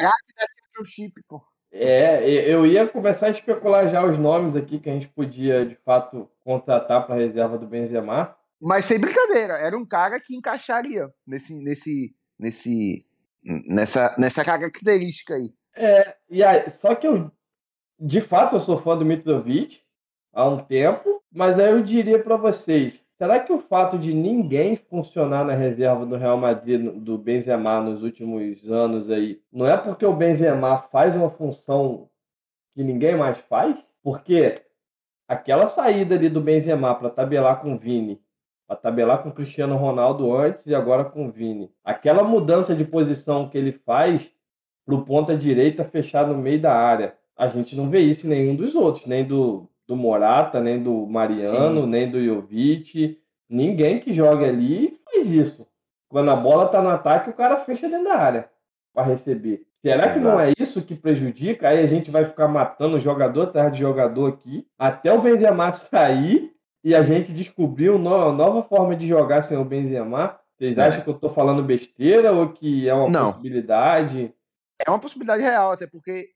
Chip, pô. É, e- eu ia começar a especular já os nomes aqui que a gente podia, de fato, contratar para a reserva do Benzema. Mas sem brincadeira, era um cara que encaixaria nesse, nesse, nesse, nessa, nessa característica aí. É, e aí, só que eu, de fato, eu sou fã do Mitrovic há um tempo, mas aí eu diria para vocês, será que o fato de ninguém funcionar na reserva do Real Madrid, do Benzema, nos últimos anos aí, não é porque o Benzema faz uma função que ninguém mais faz? Porque aquela saída ali do Benzema para tabelar com o Vini, para tabelar com o Cristiano Ronaldo antes e agora com o Vini, aquela mudança de posição que ele faz pro ponta direita fechar no meio da área. A gente não vê isso em nenhum dos outros, nem do, do Morata, nem do Mariano, Sim. nem do Jovic. Ninguém que joga ali faz isso. Quando a bola tá no ataque, o cara fecha dentro da área para receber. Será que não é isso que prejudica? Aí a gente vai ficar matando jogador atrás de jogador aqui, até o Benzema sair e a gente descobrir uma nova forma de jogar sem o Benzema. Vocês É. acham que eu tô falando besteira ou que é uma Não. possibilidade? É uma possibilidade real, até porque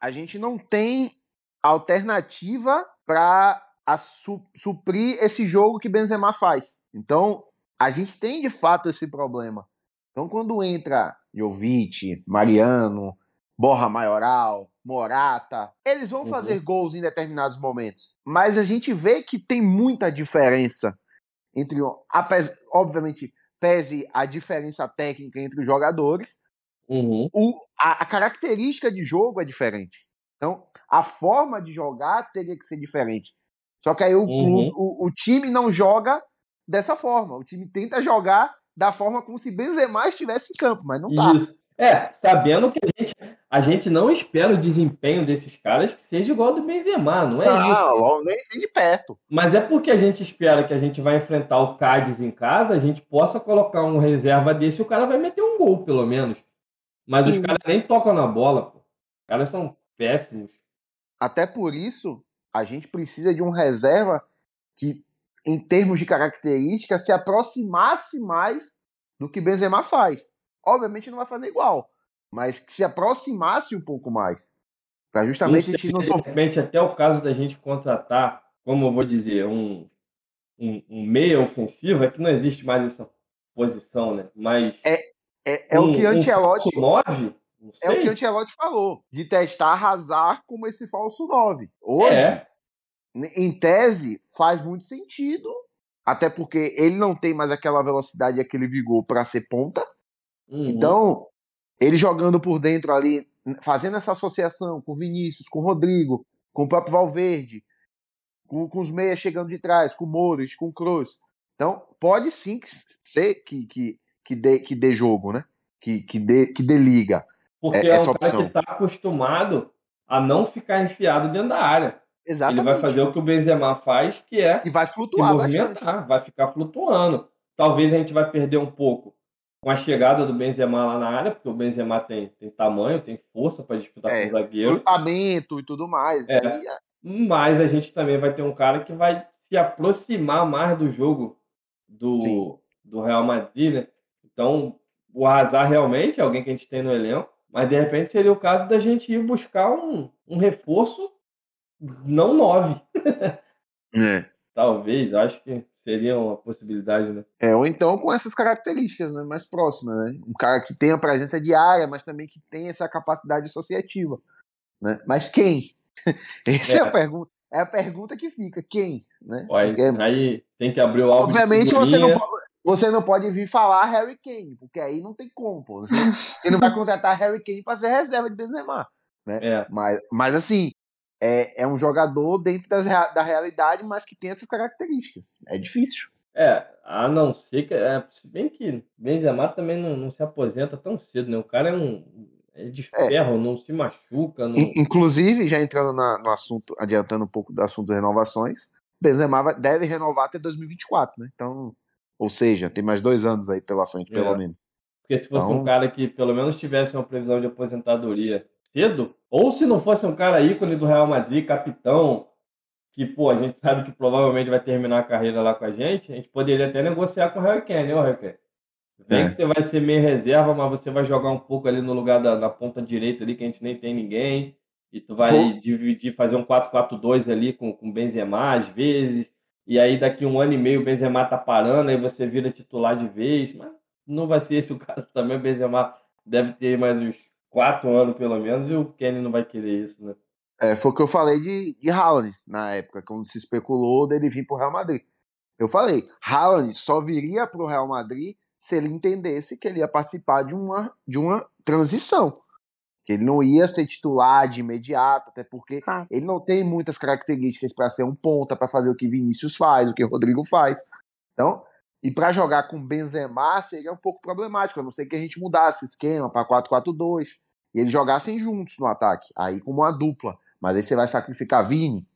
a gente não tem alternativa para suprir esse jogo que Benzema faz. Então, a gente tem de fato esse problema. Então, quando entra Jovic, Mariano, Borra Maioral, Morata, eles vão Uhum. fazer gols em determinados momentos. Mas a gente vê que tem muita diferença entre, obviamente, pese a diferença técnica entre os jogadores, Uhum. o, a, a característica de jogo é diferente. Então, a forma de jogar teria que ser diferente. Só que aí o, Uhum. clube- o, o time não joga dessa forma. O time tenta jogar da forma como se Benzema estivesse em campo, mas não tá. Isso. É, sabendo que a gente, a gente não espera o desempenho desses caras que seja igual ao do Benzema, não é isso. Não, logo nem, nem de perto. Mas é porque a gente espera que a gente vai enfrentar o Cádiz em casa, a gente possa colocar um reserva desse e o cara vai meter um gol, pelo menos. Mas Sim. os caras nem tocam na bola, pô. Os caras são péssimos. Até por isso, a gente precisa de um reserva que, em termos de característica, se aproximasse mais do que Benzema faz. Obviamente não vai fazer igual, mas que se aproximasse um pouco mais. Para justamente a gente não sofrer. até o caso da gente contratar, como eu vou dizer, um, um, um meia ofensivo, é que não existe mais essa posição, né? Mas É, é o que um, Ancelotti, um falso nove, não é o que sei. Ancelotti falou, de testar Hazard como esse falso 9. Hoje, É, em tese, faz muito sentido, até porque ele não tem mais aquela velocidade e aquele vigor para ser ponta. Uhum. Então, ele jogando por dentro ali, fazendo essa associação com o Vinícius, com o Rodrigo, com o próprio Valverde, com, com os meias chegando de trás, com o Mouros, com o Cruz. Então, pode sim que ser que, que, que, dê, que dê jogo, né? Que, que, dê, que dê liga. porque é- é, um cara opção. que está acostumado a não ficar enfiado dentro da área. Ele Exatamente. vai fazer o que o Benzema faz, que é E vai se flutuar bastante. movimentar, vai ficar flutuando. Talvez a gente vai perder um pouco com a chegada do Benzema lá na área, porque o Benzema tem, tem tamanho, tem força para disputar É, com o zagueiro, Grupamento e tudo mais. É. Aí, é- mas a gente também vai ter um cara que vai se aproximar mais do jogo do, Sim. do Real Madrid, né? Então, o Hazard realmente é alguém que a gente tem no elenco, mas de repente seria o caso da gente ir buscar um, um reforço não nove, é. talvez, acho que seria uma possibilidade, né? É, ou então com essas características né, mais próximas, né? Um cara que tenha presença diária, mas também que tenha essa capacidade associativa. Né? Mas quem? Essa é. É. a pergunta. É a pergunta que fica. Quem? Né? Aí, Porque, aí tem que abrir o álbum de obviamente você não, você não pode vir falar Harry Kane, porque aí não tem como. Pô. Você não vai contratar Harry Kane para ser reserva de Benzema. É, Mas, mas assim, é, é um jogador dentro das, da realidade, mas que tem essas características. É difícil. é, a não ser que. É, se bem que Benzema também não, não se aposenta tão cedo, né? O cara é um. É de É. ferro, não se machuca. Não... In- Inclusive, já entrando na- no assunto, adiantando um pouco do assunto de renovações, Benzema vai- deve renovar até 2024, né? Então, ou seja, tem mais dois anos aí pela frente, pelo É. menos. Porque se fosse Então- um cara que pelo menos tivesse uma previsão de aposentadoria cedo, ou se não fosse um cara ícone do Real Madrid, capitão, que, pô, a gente sabe que provavelmente vai terminar a carreira lá com a gente, a gente poderia até negociar com o Harry Kane, né, Harry Kane? Vem É. que você vai ser meio reserva, mas você vai jogar um pouco ali no lugar da, da ponta direita ali, que a gente nem tem ninguém, e tu vai Vou- dividir, fazer um 4-4-2 ali com com o Benzema às vezes, e aí daqui um ano e meio o Benzema tá parando, aí você vira titular de vez, mas não vai ser esse o caso também. O Benzema deve ter mais uns quatro anos pelo menos e o Kenny não vai querer isso, né? É, foi o que eu falei de, de Haaland na época, quando se especulou dele vir pro Real Madrid. Eu falei, Haaland só viria pro Real Madrid se ele entendesse que ele ia participar de uma, de uma transição. Que ele não ia ser titular de imediato, até porque Claro. ele não tem muitas características para ser um ponta, para fazer o que Vinícius faz, o que Rodrigo faz. Então, e para jogar com Benzema seria um pouco problemático, a não ser que a gente mudasse o esquema para 4-4-2 e eles jogassem juntos no ataque, aí como uma dupla. Mas aí você vai sacrificar Vini.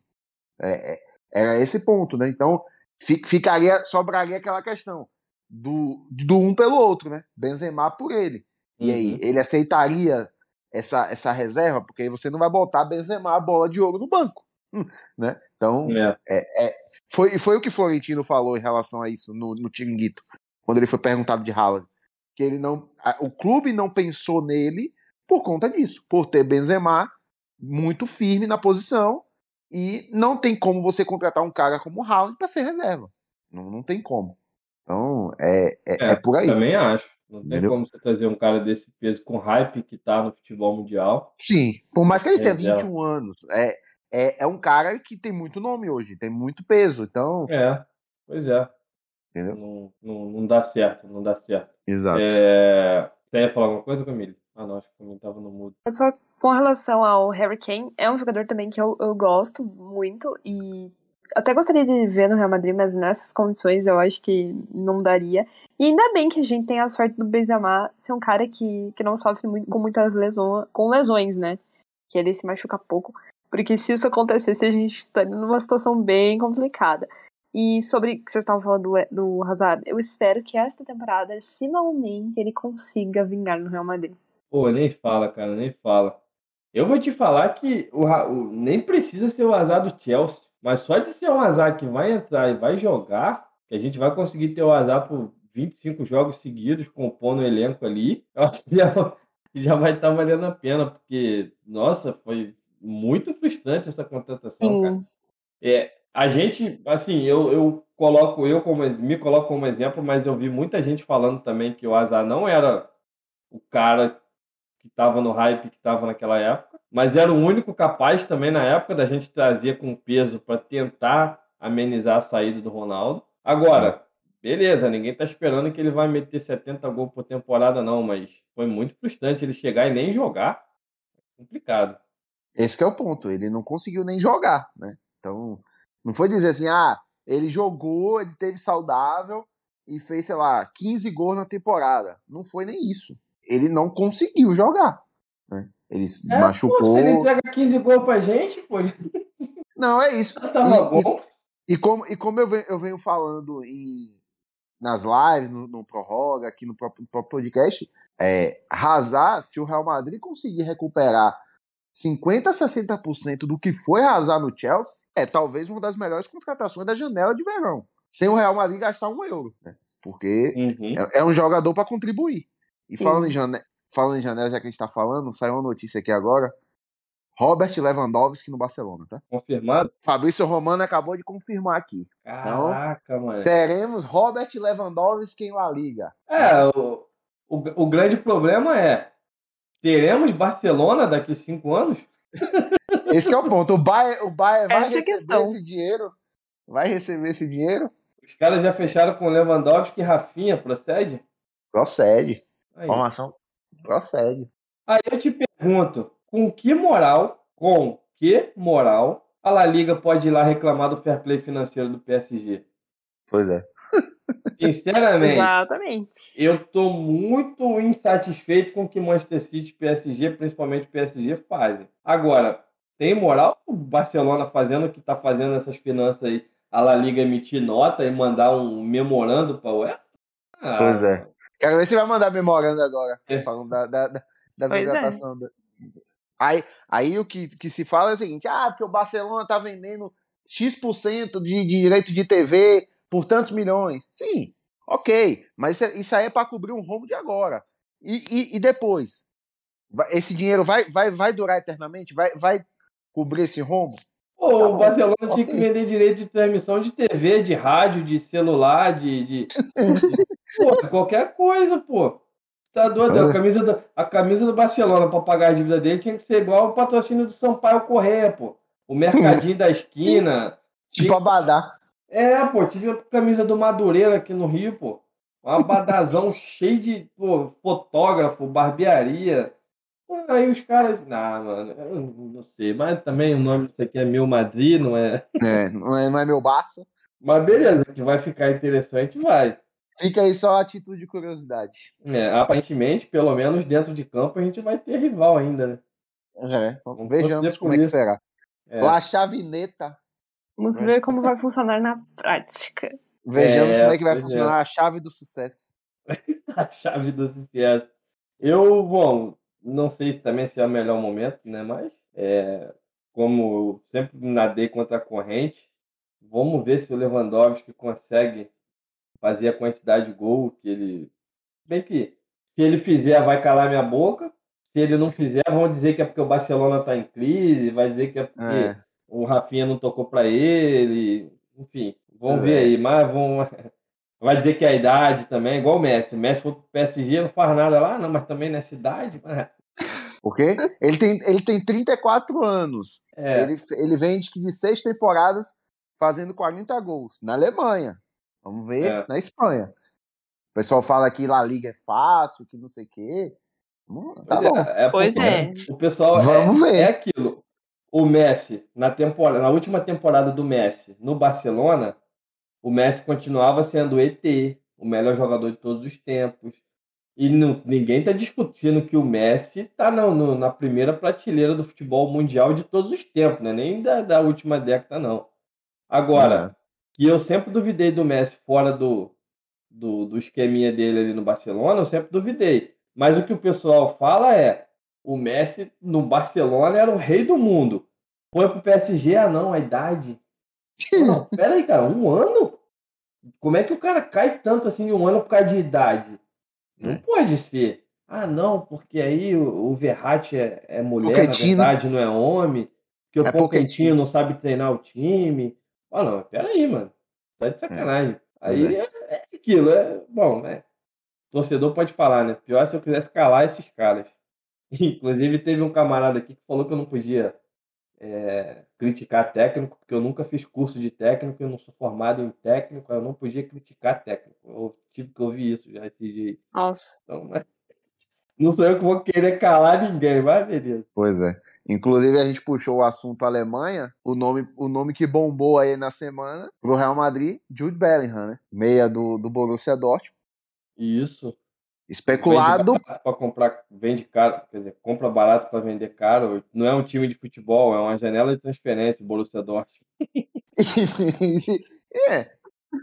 É, é, era esse ponto, né? Então, fi- ficaria, sobraria aquela questão do, do um pelo outro, né? Benzema por ele. E aí, Uhum. ele aceitaria essa, essa reserva? Porque aí você não vai botar Benzema a bola de ouro no banco, né? Então, É. foi, foi o que Florentino falou em relação a isso no, no Tiringuito, quando ele foi perguntado de Haaland. Que ele não, a- o clube não pensou nele por conta disso, por ter Benzema muito firme na posição e não tem como você contratar um cara como Haaland para ser reserva. Não, não tem como. Então, é, é, É, é por aí. Também acho. Não tem Entendeu? como você trazer um cara desse peso com hype que tá no futebol mundial. Sim, por mais que ele tenha Reserva. 21 anos, é, é, é um cara que tem muito nome hoje, tem muito peso. Então, É, pois é. Entendeu? Não, não, não dá certo, não dá certo. Exato. É... Você ia falar alguma coisa, Camille? Ah, não, acho que o Camille tava no mudo. É só com relação ao Harry Kane, é um jogador também que eu, eu gosto muito e até gostaria de ver no Real Madrid, mas nessas condições eu acho que não daria. E ainda bem que a gente tem a sorte do Benzema ser um cara que, que não sofre muito, com muitas lesões, com lesões, né? Que ele se machuca pouco. Porque se isso acontecesse, a gente estaria numa situação bem complicada. E sobre o que vocês estavam falando do, do Hazard, eu espero que esta temporada, finalmente, ele consiga vingar no Real Madrid. Pô, nem fala, cara, nem fala. Eu vou te falar que o, o, nem precisa ser o azar do Chelsea, mas só de ser um azar que vai entrar e vai jogar, que a gente vai conseguir ter o azar por 25 jogos seguidos, compondo o elenco ali, eu acho que já, já vai estar valendo a pena, porque, nossa, foi muito frustrante essa contratação, Sim. cara. É, a gente, assim, eu, eu coloco eu como me coloco como exemplo, mas eu vi muita gente falando também que o Azar não era o cara que estava no hype que estava naquela época, mas era o único capaz também na época da gente trazer com peso para tentar amenizar a saída do Ronaldo. Agora, beleza, ninguém está esperando que ele vai meter 70 gols por temporada não, mas foi muito frustrante ele chegar e nem jogar. Complicado. Esse é o ponto, ele não conseguiu nem jogar, né? Então, não foi dizer assim, ah, ele jogou, ele teve saudável e fez, sei lá, 15 gols na temporada. Não foi nem isso. Ele não conseguiu jogar, né? Ele se é, machucou. Pô, se ele entrega 15 gols pra gente, pô. Não, é isso. Tá e, e, e, como, e como eu venho, eu venho falando em, nas lives, no, no Prorroga, aqui no próprio, no próprio podcast, é, Hazard, se o Real Madrid conseguir recuperar 50% a 60% do que foi Hazard no Chelsea, é talvez uma das melhores contratações da janela de verão. Sem o Real Madrid gastar um euro, né? Porque uhum. é, é, um jogador para contribuir. E falando, uhum. em janela, falando em janela, já que a gente está falando, saiu uma notícia aqui agora. Robert Lewandowski no Barcelona, tá? Confirmado? Fabrício Romano acabou de confirmar aqui. Então, Caraca, então, mano. Teremos Robert Lewandowski em La Liga. É, o, o, o grande problema é teremos Barcelona daqui a cinco anos? Esse é o ponto. O Bayern, o Bayern vai Essa é receber esse dinheiro? Vai receber esse dinheiro? Os caras já fecharam com Lewandowski e Rafinha, procede? Procede. Aí. Formação procede. Aí eu te pergunto, com que moral, com que moral a La Liga pode ir lá reclamar do fair play financeiro do PSG? Pois é. Sinceramente, Exatamente. eu estou muito insatisfeito com o que Manchester City e PSG, principalmente PSG, fazem. Agora, tem moral o Barcelona fazendo o que está fazendo essas finanças aí, a La Liga emitir nota e mandar um memorando para o UEFA? Ah, pois é. Quero ver se vai mandar memorando agora, é. falando da, da, da, da é. contratação. É. Aí, aí o que, que se fala é o seguinte: ah, porque o Barcelona tá vendendo X% de, de direito de TV por tantos milhões. Sim, ok, mas isso aí é para cobrir um rombo de agora. E, e, e, depois? Esse dinheiro vai, vai, vai durar eternamente? Vai, vai cobrir esse rombo? Pô, tá o Barcelona okay. tinha que vender direito de transmissão de TV, de rádio, de celular, de. de, de pô, qualquer coisa, pô. Tá doido? A camisa, do, a camisa do Barcelona para pagar a dívida dele tinha que ser igual o patrocínio do Sampaio Correia, pô. O mercadinho da esquina. Tipo Abadá. É, pô, tive a camisa do Madureira aqui no Rio, pô. Uma badazão cheio de pô, fotógrafo, barbearia. Aí os caras. Ah, mano, eu não sei. Mas também o nome disso aqui é Meu Madrid, não é? É, não é, não é meu Barça. Mas beleza, que vai ficar interessante, vai. Fica aí só a título de curiosidade. É, aparentemente, pelo menos dentro de campo, a gente vai ter rival ainda, né? É, Vamos vejamos como é que será. É. La Chavineta Vamos ver como vai funcionar na prática. Vejamos é, como é que vai funcionar é. a chave do sucesso. a chave do sucesso. Eu, bom, não sei se também se é o melhor momento, né? Mas é, como eu sempre nadei contra a corrente, vamos ver se o Lewandowski consegue fazer a quantidade de gol que ele. Bem que se ele fizer, vai calar minha boca. Se ele não fizer, vão dizer que é porque o Barcelona está em crise, vai dizer que é porque é o Rafinha não tocou para ele, enfim, vamos é. ver aí, mas vão, vai dizer que é a idade também, igual o Messi. O Messi foi pro PSG, não faz nada lá, não, mas também nessa idade. Mas... O quê? Ele tem, ele tem 34 anos. É. Ele, ele vem de, de seis temporadas fazendo 40 gols na Alemanha. Vamos ver É. na Espanha. O pessoal fala que La Liga é fácil, que não sei o quê. Hum, Tá Pois bom. é, é Pois porque é. O pessoal Vamos é, ver. é aquilo. O Messi, na, temporada, na última temporada do Messi no Barcelona, o Messi continuava sendo o ET, o melhor jogador de todos os tempos. E não- ninguém está discutindo que o Messi está na, na primeira prateleira do futebol mundial de todos os tempos, né? nem da, da última década, não. Agora, É. que eu sempre duvidei do Messi fora do, do, do esqueminha dele ali no Barcelona, eu sempre duvidei. Mas o que o pessoal fala é: o Messi no Barcelona era o rei do mundo. Foi pro PSG, ah não, a idade. Não, pera aí, cara, um ano? Como é que o cara cai tanto assim em um ano por causa de idade? Não É. pode ser. Ah, não, porque aí o, o Verratti é, é mulher, Pochettino. na verdade, não é homem. Que o É Pochettino não sabe treinar o time. Ah, não, pera aí, mano. Tá de sacanagem. Aí Pois é. é aquilo, é bom, né? Torcedor pode falar, né? Pior é se eu quisesse calar esses caras. Inclusive, teve um camarada aqui que falou que eu não podia é, criticar técnico, porque eu nunca fiz curso de técnico, eu não sou formado em técnico, eu não podia criticar técnico. Eu tive que ouvir isso já esse dia. Nossa. Então, mas não sou eu que vou querer calar ninguém, mas beleza. Pois é. Inclusive, a gente puxou o assunto Alemanha, o nome, o nome que bombou aí na semana pro Real Madrid, Jude Bellingham, né? Meia do, do Borussia Dortmund. Isso. Especulado. Pra comprar, vende caro, quer dizer, compra barato para vender caro. Não é um time de futebol, é uma janela de transferência, o Borussia Dortmund. é,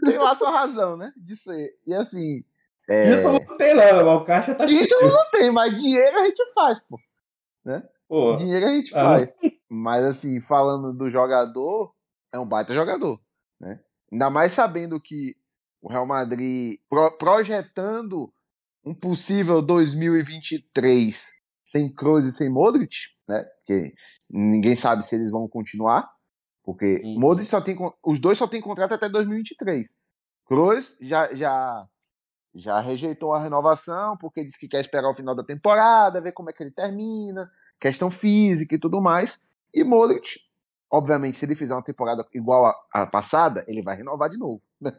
tem lá sua razão, né? De ser. E assim. É, Título não tem não, o caixa tá título não tem, mas dinheiro a gente faz, pô. Pô, Dinheiro a gente Ah. faz. Mas assim, falando do jogador, é um baita jogador, né? Ainda mais sabendo que o Real Madrid pro- projetando um possível 2023 sem Kroos e sem Modric, né? Porque ninguém sabe se eles vão continuar, porque Uhum. Modric só tem os dois só tem contrato até 2023. Kroos já já já rejeitou a renovação porque disse que quer esperar o final da temporada, ver como é que ele termina, questão física e tudo mais. E Modric, obviamente, se ele fizer uma temporada igual a, a passada, ele vai renovar de novo. né?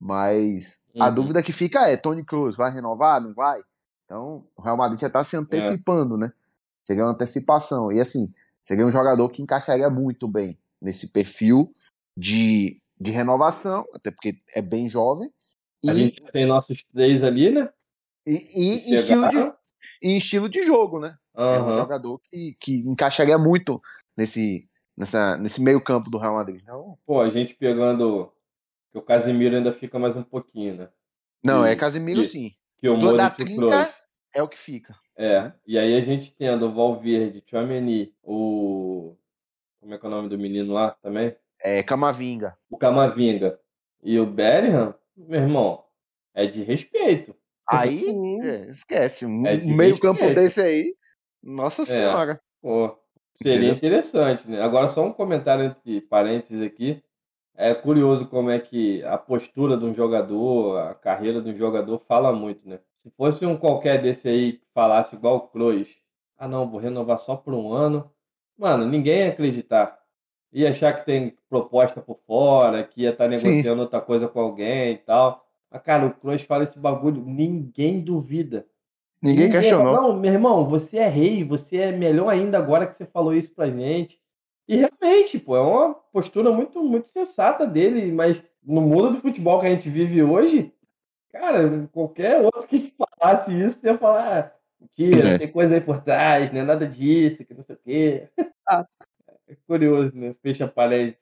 Mas a Uhum. dúvida que fica é: Tony Cruz vai renovar? Não vai? Então, o Real Madrid já está se antecipando, né? Seria uma antecipação. E assim, seria um jogador que encaixaria muito bem nesse perfil de, de renovação, até porque é bem jovem. a E, gente tem nossos três ali, né? e, e em, estilo de, em estilo de jogo, né? É um jogador que, que encaixaria muito nesse, nessa, nesse meio campo do Real Madrid. Então, Pô, a gente pegando. Que o Casimiro ainda fica mais um pouquinho, né? não, é E- Casimiro e- sim. Que o Do, da Modric o Kroos. trinca é o que fica. É, e aí a gente tendo o Valverde, Tchouameni, o... Como é que é o nome do menino lá também? É Camavinga. O Camavinga e o Bellingham, meu irmão, é de respeito. Aí, é, esquece. Um É meio campo respeito. desse aí. Nossa senhora. Pô, seria Entendeu? interessante, né? Agora só um comentário entre parênteses aqui. É curioso como é que a postura de um jogador, a carreira de um jogador fala muito, né? Se fosse um qualquer desse aí que falasse igual o Kroos, ah não, vou renovar só por um ano, mano, ninguém ia acreditar. Ia achar que tem proposta por fora, que ia estar Sim. negociando outra coisa com alguém e tal. Mas, cara, o Kroos fala esse bagulho, ninguém duvida. Ninguém questionou. Não, meu irmão, você é rei, você é melhor ainda agora que você falou isso pra gente. E realmente, pô, é uma postura muito, muito sensata dele, mas no mundo do futebol que a gente vive hoje, cara, qualquer outro que falasse isso ia falar, ah, mentira, É. tem coisa aí por trás, não é nada disso, que não sei o quê. Ah. É curioso, né? Fecha parênteses.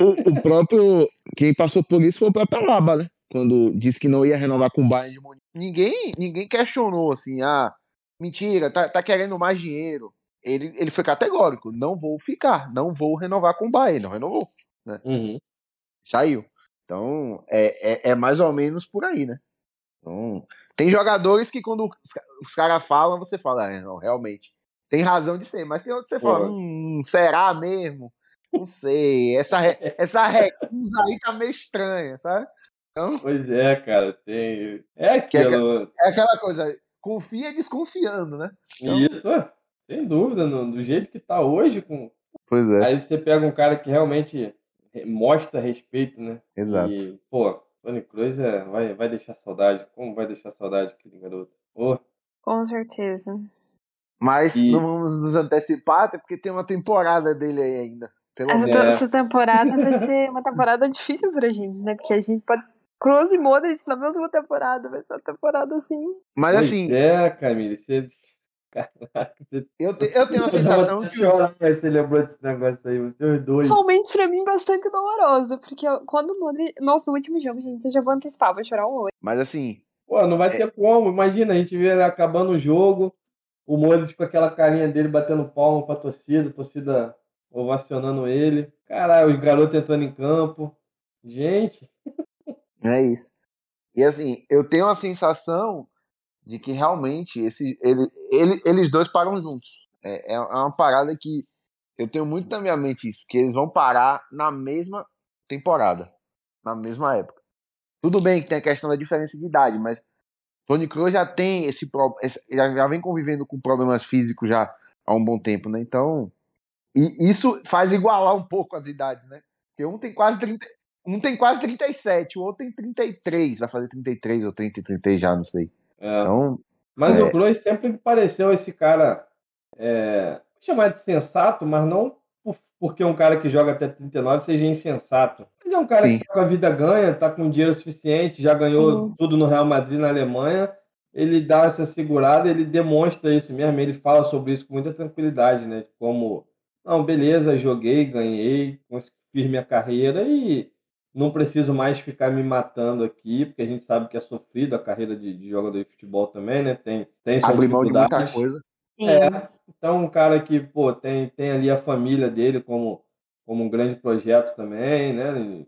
O, o próprio. Quem passou por isso foi o próprio Alaba, né? Quando disse que não ia renovar com o Bayern de Munique. Ninguém, ninguém questionou assim, ah, mentira, tá, tá querendo mais dinheiro. Ele, ele foi categórico, não vou ficar, não vou renovar com o Bayern, não renovou. Uhum. Saiu. Então, é, é, é mais ou menos por aí, né? Então, tem jogadores que quando os, os caras falam, você fala, é, não, realmente. Tem razão de ser, mas tem outros que você fala, Pô. hum, será mesmo? Não sei, essa, essa recusa aí tá meio estranha, tá? Então, Pois é, cara, tem. É Que é que- aquilo. é aquela coisa, confia desconfiando, né? Então- Isso, é, sem dúvida, no- do jeito que tá hoje, com, Pois é, Aí você pega um cara que realmente mostra respeito, né? exato. E, pô, Tony Kroos é, vai, vai deixar saudade. Como vai deixar saudade aquele garoto? Oh. Com certeza. Mas E- não vamos nos antecipar, até porque tem uma temporada dele aí ainda. Pelo Essa, menos. Essa temporada vai ser uma temporada difícil pra gente, né? Porque a gente pode. Kroos e Modric na mesma temporada. Vai ser uma temporada assim. Mas Pois assim, É, Camille, você. Caraca, você. eu, te- eu tenho a sensação que os chorar, mas você lembrou desse negócio aí, os seus dois. Pessoalmente, pra mim, bastante dolorosa. Porque eu- quando o Modric. Nossa, no último jogo, gente, eu já vou antecipar, vou chorar um olho. Mas assim, Pô, não vai ter como. Imagina, a gente vê ele acabando o jogo, o Modric com aquela carinha dele batendo palma pra torcida, a torcida ovacionando ele. Caralho, os garotos entrando em campo. Gente, é isso. E assim, eu tenho a sensação de que realmente esse, ele, ele- eles dois param juntos. É, é uma parada que eu tenho muito na minha mente isso, que eles vão parar na mesma temporada, na mesma época. Tudo bem que tem a questão da diferença de idade, mas Tony Kroos já tem esse, pro- esse já, vem convivendo com problemas físicos já há um bom tempo, né? Então, e isso faz igualar um pouco as idades, né? Porque um tem quase 30, um tem quase 37, o outro tem 33, vai fazer 33 ou 30 e 33 já, não sei. É. Então, Mas É. o Kroos sempre me pareceu esse cara, é, chamar de sensato, mas não por- porque um cara que joga até 39 seja insensato. Mas é um cara Sim. que com a vida ganha, tá com dinheiro suficiente, já ganhou Uhum. tudo no Real Madrid na Alemanha. Ele dá essa segurada, ele demonstra isso mesmo, ele fala sobre isso com muita tranquilidade, né? Como, não, beleza, joguei, ganhei, fiz minha carreira e não preciso mais ficar me matando aqui, porque a gente sabe que é sofrido a carreira de, de jogador de futebol também, né? Tem, tem suas abre mão de muita coisa. É, então um cara que, pô, tem, tem ali a família dele como, como um grande projeto também, né?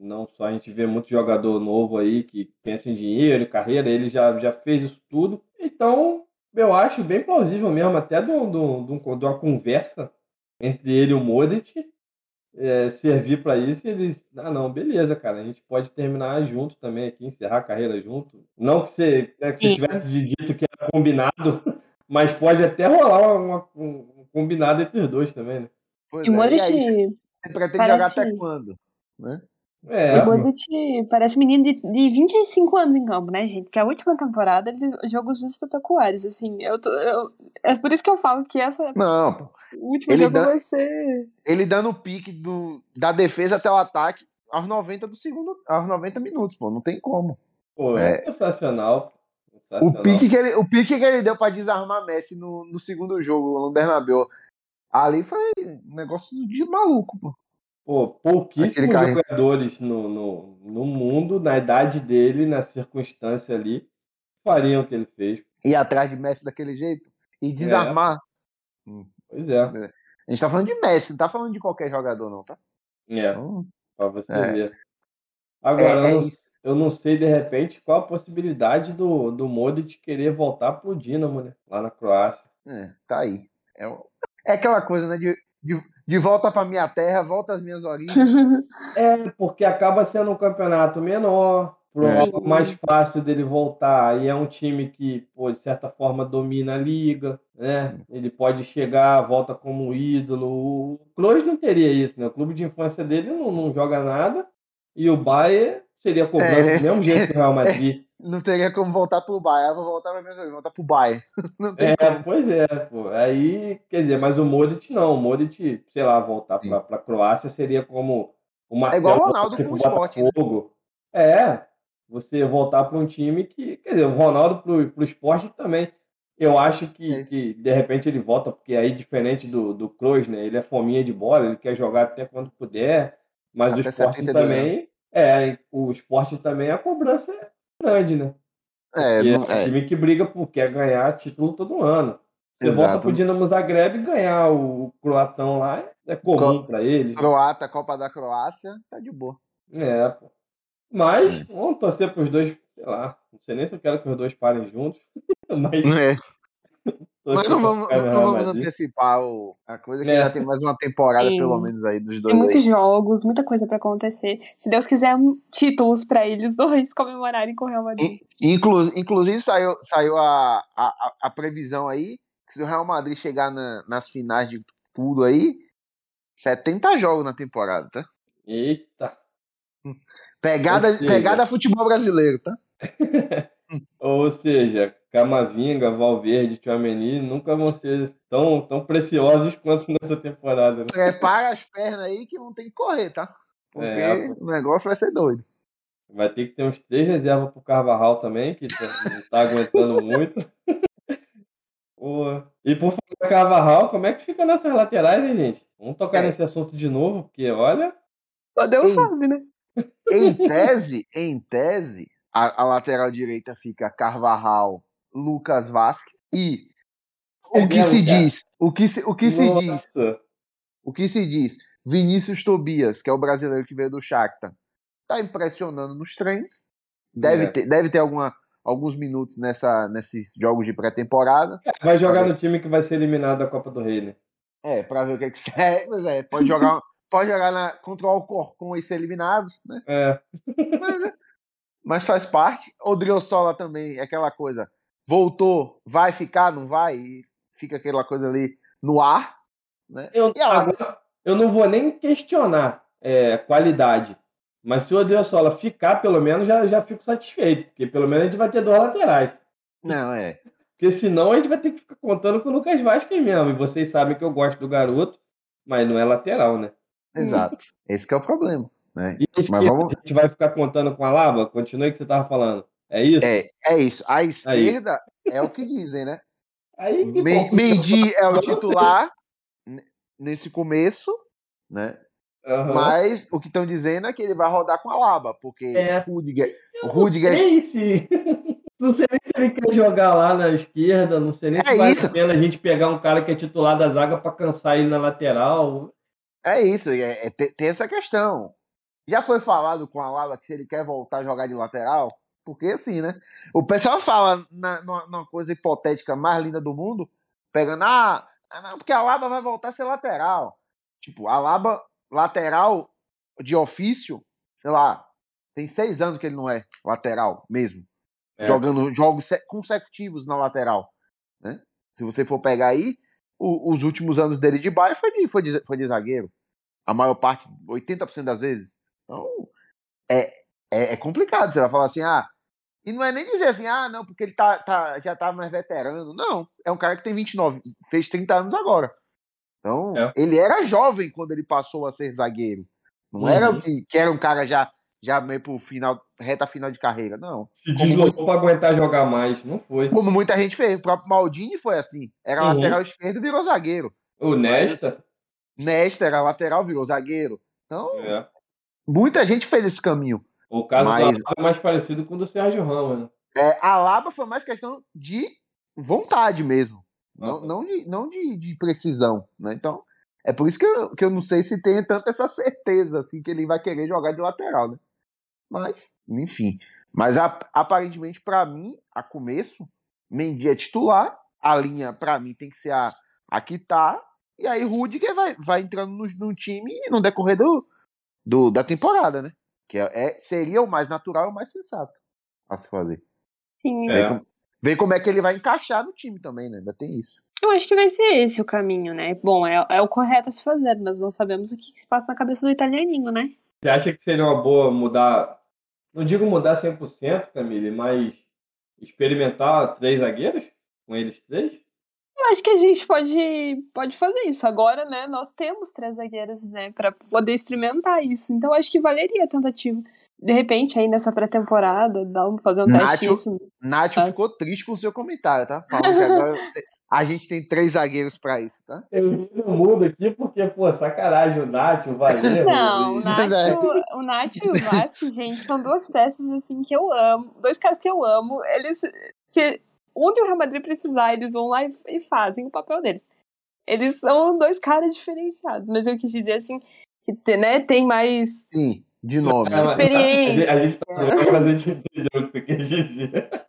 Não só a gente vê muito jogador novo aí que pensa em dinheiro, em carreira, ele já, já fez isso tudo. Então, eu acho bem plausível mesmo, até de, um- de uma conversa entre ele e o Modric, é, servir para isso e eles, ah, não, beleza, cara, a gente pode terminar junto também aqui, encerrar a carreira junto. Não que você, né, que você tivesse dito que era combinado, mas pode até rolar uma- um, um combinado entre os dois também, né? Pois E é, e aí, você pretende parece- jogar até quando? Né? É, o Modric parece um menino de, de 25 anos em campo, né, gente? Que a última temporada ele teve jogos espetaculares, assim. Eu, tô- eu- é por isso que eu falo que essa Não, o último Ele jogo dá- vai ser. ele dando o pique do, da defesa até o ataque aos 90 do segundo, aos 90 minutos, pô, não tem como. pô, é, É. sensacional. O sensacional. pique que ele, o pique que ele deu pra desarmar Messi no, no segundo jogo, no Bernabéu, ali foi um negócio de maluco, pô. Pô, pouquíssimos jogadores no, no, no mundo, na idade dele, na circunstância ali, fariam o que ele fez. Ir atrás de Messi daquele jeito e desarmar. Pois é. A gente tá falando de Messi, não tá falando de qualquer jogador, não, tá? É, Então, pra você É. ver. Agora, é, é eu, não, isso. eu não sei, de repente, qual a possibilidade do, do Modric querer voltar pro Dinamo, né? Lá na Croácia. É, tá aí. É, é aquela coisa, né? De, de, de volta pra minha terra, volta às minhas origens. É, porque acaba sendo um campeonato menor, prova Sim. mais fácil dele voltar. E é um time que, pô, de certa forma, domina a liga, né? Ele pode chegar, volta como ídolo. O Kroos não teria isso, né? O clube de infância dele não, não joga nada. E o Bayern seria cobrado É. do mesmo jeito que o Real Madrid. Não teria como voltar pro Bayern. Vou voltar pra origens, voltar pro Bayern. É, como. pois é, pô. Aí, quer dizer, mas o Modric não. O Modric, sei lá, voltar pra, pra Croácia seria como uma É igual o Ronaldo com o Sport, né? É, você voltar para um time que, quer dizer, o Ronaldo pro, pro esporte também. Eu acho que, É que de repente ele volta, porque aí diferente do, do Kroos, né? Ele é fominha de bola, ele quer jogar até quando puder, mas o Até esporte 72 também, é, o esporte também, a cobrança é grande, né? É, não, é um é, time que briga por quer ganhar título todo ano. Você volta exato. pro Dinamo Zagreb e ganhar o croatão lá é comum Co- para eles. Croata, Copa da Croácia, tá de boa. É, pô. Mas É. vamos torcer pros dois, sei lá. Não sei nem se eu quero que os dois parem juntos. Mas, É. Mas não vamos, não vamos antecipar o, a coisa, que É. ainda tem mais uma temporada, Sim. pelo menos, aí, dos Tem dois muitos aí. jogos, muita coisa pra acontecer. Se Deus quiser, um- títulos pra eles dois comemorarem com o Real Madrid. Inclu, inclusive, saiu, saiu a, a, a- previsão aí, que se o Real Madrid chegar na- nas finais de tudo aí, 70 jogos na temporada, tá? Eita. Pegada, Ou seja- pegada futebol brasileiro, tá? Ou seja, Camavinga, Valverde, Tchouameni nunca vão ser tão, tão preciosos quanto nessa temporada. Né? Prepara as pernas aí que não tem que correr, tá? Porque É, o negócio vai ser doido. Vai ter que ter uns três reservas pro Carvajal também, que tá- não tá aguentando muito. E por falar em Carvajal, como é que fica nessas laterais, hein, gente? Vamos tocar É. nesse assunto de novo, porque olha. Só Deus Ei. sabe, né? Em tese, em tese, a, a lateral direita fica Carvajal, Lucas Vasquez e o É que se cara? diz, o que se, o que se diz, nossa, o que se diz, Vinícius Tobias, que é o brasileiro que veio do Shakhtar, tá impressionando nos treinos. Deve É. ter, deve ter alguma, alguns minutos nessa, nesses jogos de pré-temporada. Vai jogar no time que vai ser eliminado da Copa do Rei, né? É, pra ver o que é que sai. Mas é, pode jogar, pode jogar na, contra o Alcorcon e ser eliminado, né? É, Mas, mas faz parte. O Driosola também é aquela coisa. Voltou, vai ficar, não vai? E fica aquela coisa ali no ar. Né? eu, ela- agora, eu não vou nem questionar é, qualidade. Mas se o Odriozola ficar, pelo menos, já, já fico satisfeito. Porque pelo menos a gente vai ter duas laterais. Não, é. Porque senão a gente vai ter que ficar contando com o Lucas Vasquez mesmo. E vocês sabem que eu gosto do garoto, mas não é lateral, né? Exato. Esse que é o problema. Né? E a Mas esquerda, vamos- a gente vai ficar contando com a Laba? Continue o que você tava falando. É isso? É, é isso. A esquerda é o que dizem, né? Aí que. Mendy é o titular nesse começo, né? Aham. Mas o que estão dizendo é que ele vai rodar com a Laba, porque É. Rudiger, Não Rudiger sei se... Não sei nem se ele quer jogar lá na esquerda, não sei nem É se vale a pena a gente pegar um cara que é titular da zaga pra cansar ele na lateral. É isso, é, é- tem, tem essa questão. Já foi falado com a Lava que se ele quer voltar a jogar de lateral? Porque assim, né? O pessoal fala na, numa, numa coisa hipotética mais linda do mundo, pegando, ah, ah, não, porque a Laba vai voltar a ser lateral. Tipo, a Laba, lateral de ofício, sei lá, tem seis anos que ele não é lateral mesmo. É. Jogando jogos se- consecutivos na lateral. Né? Se você for pegar aí, o- os últimos anos dele de Bayern foi de, foi de, foi de zagueiro. A maior parte, 80% das vezes. Então, é, é, é complicado. Você vai falar assim, ah. E não é nem dizer assim, ah, não, porque ele tá, tá, já tá mais veterano. Não, é um cara que tem 29, fez 30 anos agora. Então, É. ele era jovem quando ele passou a ser zagueiro. Não era Uhum. que, que era um cara já, já meio pro final, reta final de carreira. Não. Se Como deslocou pra aguentar jogar mais. Não foi. Como muita gente fez. O próprio Maldini foi assim. Era Uhum. lateral esquerdo e virou zagueiro. O Nesta. Nesta era lateral, virou zagueiro. Então, É. muita gente fez esse caminho. O caso Mas- do Alaba é mais parecido com o do Sérgio Ramos, né? É, a Laba foi mais questão de vontade mesmo. Não, não, de, não de, de precisão. Né? Então, é por isso que eu, que eu não sei se tem tanta essa certeza assim que ele vai querer jogar de lateral. Né? Mas, enfim. Mas aparentemente, para mim, a começo, Mendy é titular. A linha, para mim, tem que ser a, a que tá. E aí, Rudiger vai, vai entrando no, no time no decorrer do, do, da temporada, né? Que é, é- seria o mais natural e o mais sensato a se fazer. Sim, É. Ver, como, ver como é que ele vai encaixar no time também, né? Ainda tem isso. eu acho que vai ser esse o caminho, né? Bom, é, é o correto a se fazer, mas não sabemos o que, que se passa na cabeça do italianinho, né? Você acha que seria uma boa mudar. Não digo mudar 100%, Camille, mas experimentar três zagueiros? Com eles três? Eu acho que a gente pode, pode fazer isso. Agora, né, nós temos três zagueiros, né, pra poder experimentar isso. Então, eu acho que valeria a tentativa. De repente, aí nessa pré-temporada, dar fazer um teste isso. Nacho Ah. ficou triste com o seu comentário, tá? Falando que agora a gente tem três zagueiros pra isso, tá? Eu não mudo aqui porque, pô, sacanagem, o Nath, o Valer. Não, o é. Nacho, o Nacho e o Vasco, gente, são duas peças assim que eu amo. Dois caras que eu amo. Eles. Se onde o Real Madrid precisar, eles vão lá e, fazem o papel deles. Eles são dois caras diferenciados, mas eu quis dizer assim, que né, tem mais. Sim, de nome. Não, Experiência. A gente tá zoando, mas a gente entendeu o que você quis dizer.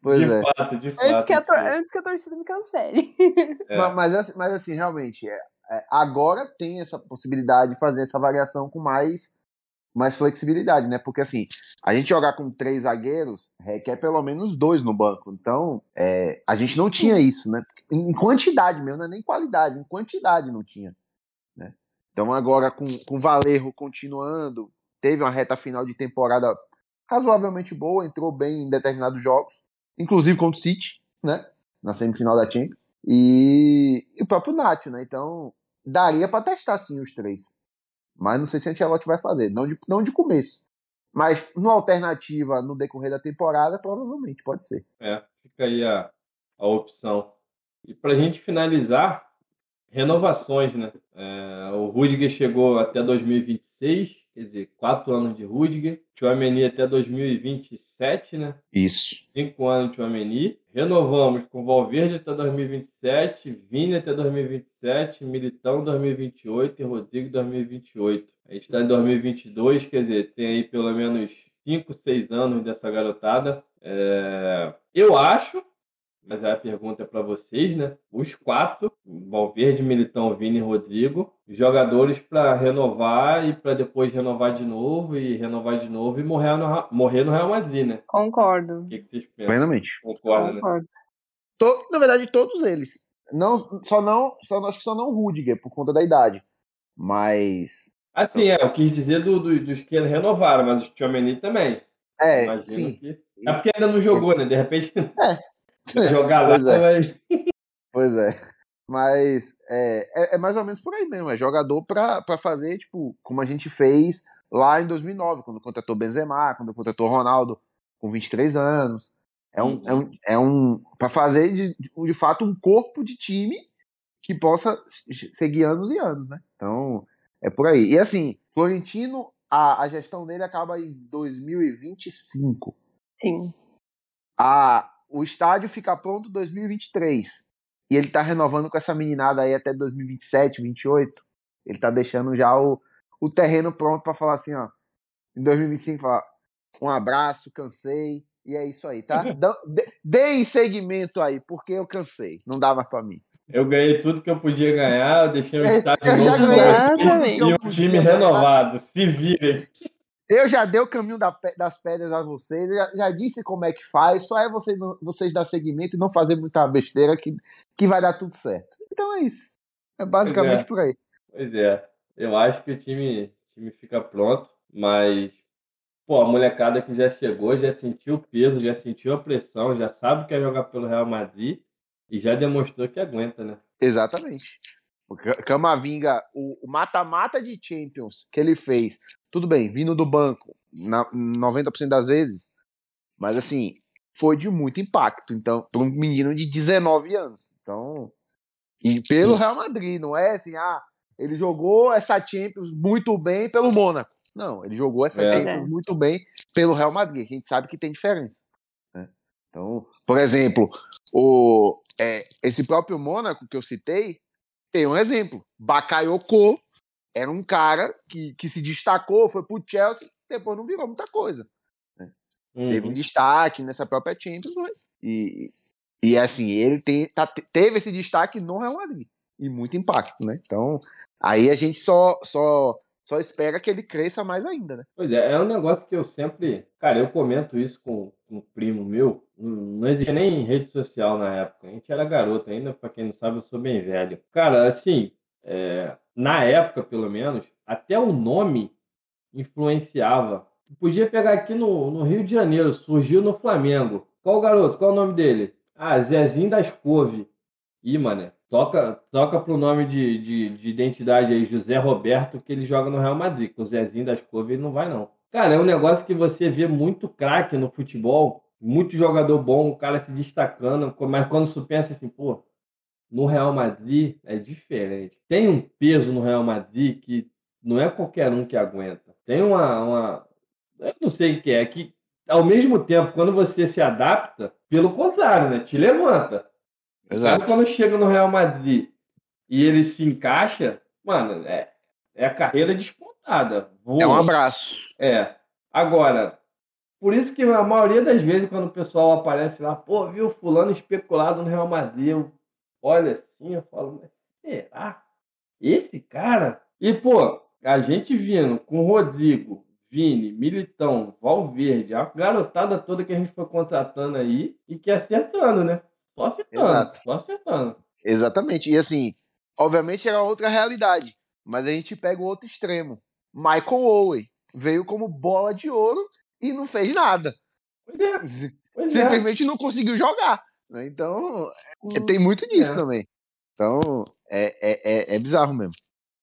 Pois de é. fato, de fato. Antes que, a tor- antes que a torcida me cancele. É. Ma- Mas, assim- mas assim, realmente, é- é, agora tem essa possibilidade de fazer essa variação com mais, mais flexibilidade, né? Porque assim, a gente jogar com três zagueiros requer pelo menos dois no banco. Então, é, a gente não tinha isso, né? Em quantidade mesmo, não é nem qualidade, em quantidade não tinha. Né? Então agora com, com o Valerro continuando, teve uma reta final de temporada razoavelmente boa, entrou bem em determinados jogos, inclusive contra o City, né? Na semifinal da Champions. E, e o próprio Nath, né? Então, daria para testar sim os três. Mas não sei se a Ancelotti vai fazer, não de, não de começo. Mas no alternativa no decorrer da temporada, provavelmente pode ser. É, fica aí a, a opção. E para a gente finalizar, renovações, né? É, o Rudiger chegou até 2026, quer dizer, quatro anos de Rudiger. Tchouameni até 2027, né? Isso. Cinco anos de Tchouameni. Renovamos com Valverde até 2027, Vini até 2027, Militão 2028 e Rodrigo 2028. A gente está em 2022, quer dizer, tem aí pelo menos 5, 6 anos dessa garotada. É... Eu acho mas é a pergunta é para vocês, né? Os quatro, Valverde, Militão, Vini e Rodrigo, jogadores para renovar e para depois renovar de novo e renovar de novo e morrer no, morrer no Real Madrid, né? Concordo. O que, que vocês pensam? Plenamente. Concordo, né? Concordo. To- na verdade, todos eles. Não, só não, só, acho que só não o Rudiger, por conta da idade. Mas. Assim, é, eu quis dizer do, do- dos que renovaram, mas o Tchouameni também. É, Imagino sim. que... É porque ainda não jogou, né? De repente, jogar lá Pois é. vai... Pois é. Mas é, é, é mais ou menos por aí mesmo. É jogador pra, pra fazer, tipo, como a gente fez lá em 2009, quando contratou Benzema, quando contratou Ronaldo com 23 anos. É um, é um, é um para fazer de, de, de fato um corpo de time que possa seguir anos e anos, né? Então, é por aí. E assim, Florentino, a, a gestão dele acaba em 2025. Sim. A, o estádio fica pronto em 2023. E ele tá renovando com essa meninada aí até 2027, 2028. Ele tá deixando já o, o terreno pronto para falar assim, ó. Em 2025, falar um abraço, cansei. E é isso aí, tá? Deem segmento aí, porque eu cansei. Não dá mais pra mim. Eu ganhei tudo que eu podia ganhar, deixei o É, estádio eu já ganhei e um time renovado. Se virem. Eu já dei o caminho da das pedras a vocês, eu já, já disse como é que faz, só é vocês, vocês dar segmento e não fazer muita besteira que, que vai dar tudo certo. Então é isso. É basicamente é. por aí. Pois é, eu acho que o time, o time fica pronto, mas pô, a molecada que já chegou, já sentiu o peso, já sentiu a pressão, já sabe que é jogar pelo Real Madrid e já demonstrou que aguenta, né? Exatamente. Camavinga, o mata-mata de Champions que ele fez, tudo bem, vindo do banco, na, 90% das vezes, mas assim, foi de muito impacto. Então, para um menino de 19 anos. Então, e pelo. Real Madrid, não é assim, ah, ele jogou essa Champions muito bem pelo Mônaco. Não, ele jogou essa É. Champions muito bem pelo Real Madrid. A gente sabe que tem diferença. né? Então, por exemplo, o, é, esse próprio Mônaco que eu citei, tem um exemplo. Bakayoko era um cara que, que se destacou, foi pro Chelsea, depois não virou muita coisa. Teve um Uhum. destaque nessa própria Champions, mas. E, e assim, ele tem, tá- teve esse destaque no Real Madrid. E muito impacto, né? Então, aí a gente só, só, só espera que ele cresça mais ainda, né? Pois é, é um negócio que eu sempre. Cara, eu comento isso com, um primo meu. Não existia nem rede social na época. A gente era garoto ainda, pra quem não sabe, eu sou bem velho. Cara, assim, é, na época, pelo menos, até o nome influenciava. Tu podia pegar aqui no, no Rio de Janeiro, surgiu no Flamengo. Qual o garoto? Qual o nome dele? Ah, Zezinho das Couve. Ih, mano, toca, toca pro nome de, de, de identidade aí, José Roberto, que ele joga no Real Madrid. Com o Zezinho das Couve ele não vai, não. Cara, é um negócio que você vê muito craque no futebol, muito jogador bom, o cara se destacando, mas quando você pensa assim, pô, no Real Madrid é diferente. Tem um peso no Real Madrid que não é qualquer um que aguenta. Tem uma, uma eu não sei o que é, que ao mesmo tempo, quando você se adapta, pelo contrário, né? Te levanta. O cara, quando chega no Real Madrid e ele se encaixa, mano, é, é a carreira despontada. Voa. É um abraço. É. Agora, por isso que a maioria das vezes, quando o pessoal aparece lá, pô, viu fulano especulado no Real Madrid, eu olho assim, eu falo, mas será? Esse cara? E, pô, a gente vindo com Rodrigo, Vini, Militão, Valverde, a garotada toda que a gente foi contratando aí e que acertando, né? Só acertando, Exato. só acertando. Exatamente. E assim, obviamente era outra realidade. Mas a gente pega o outro extremo. Michael Owen. veio como bola de ouro e não fez nada. Pois é, pois é. Simplesmente não conseguiu jogar. né? Então, é- tem muito disso É. também. Então, é, é, é, é bizarro mesmo.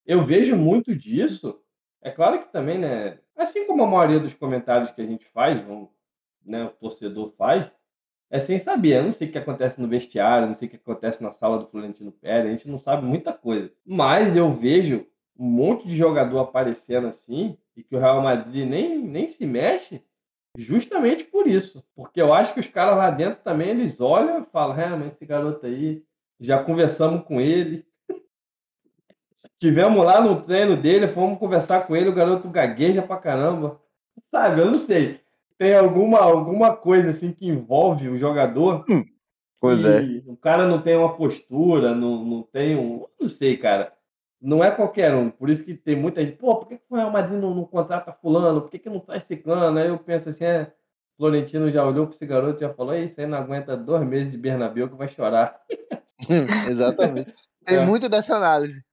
Eu vejo muito disso. É claro que também, né? Assim como a maioria dos comentários que a gente faz, vamos- né, o torcedor faz, é sem saber. Eu não sei o que acontece no vestiário, não sei o que acontece na sala do Florentino Pérez, a gente não sabe muita coisa. Mas eu vejo um monte de jogador aparecendo assim, e que o Real Madrid nem, nem se mexe, justamente por isso. Porque eu acho que os caras lá dentro também, eles olham e falam, é, mas esse garoto aí, já conversamos com ele, Tivemos lá no treino dele, fomos conversar com ele, o garoto gagueja pra caramba. Sabe, eu não sei. Tem alguma, alguma coisa assim que envolve o jogador. Pois é. O cara não tem uma postura, não, não tem um. Não sei, cara. Não é qualquer um. Por isso que tem muita gente. Pô, por que, que o Real Madrid não, não contrata Fulano? Por que, que não traz Ciclano? Aí eu penso assim, é. Florentino já olhou para esse garoto e já falou: "Ei, Isso aí não aguenta dois meses de Bernabéu que vai chorar. Exatamente. Tem É. muito dessa análise.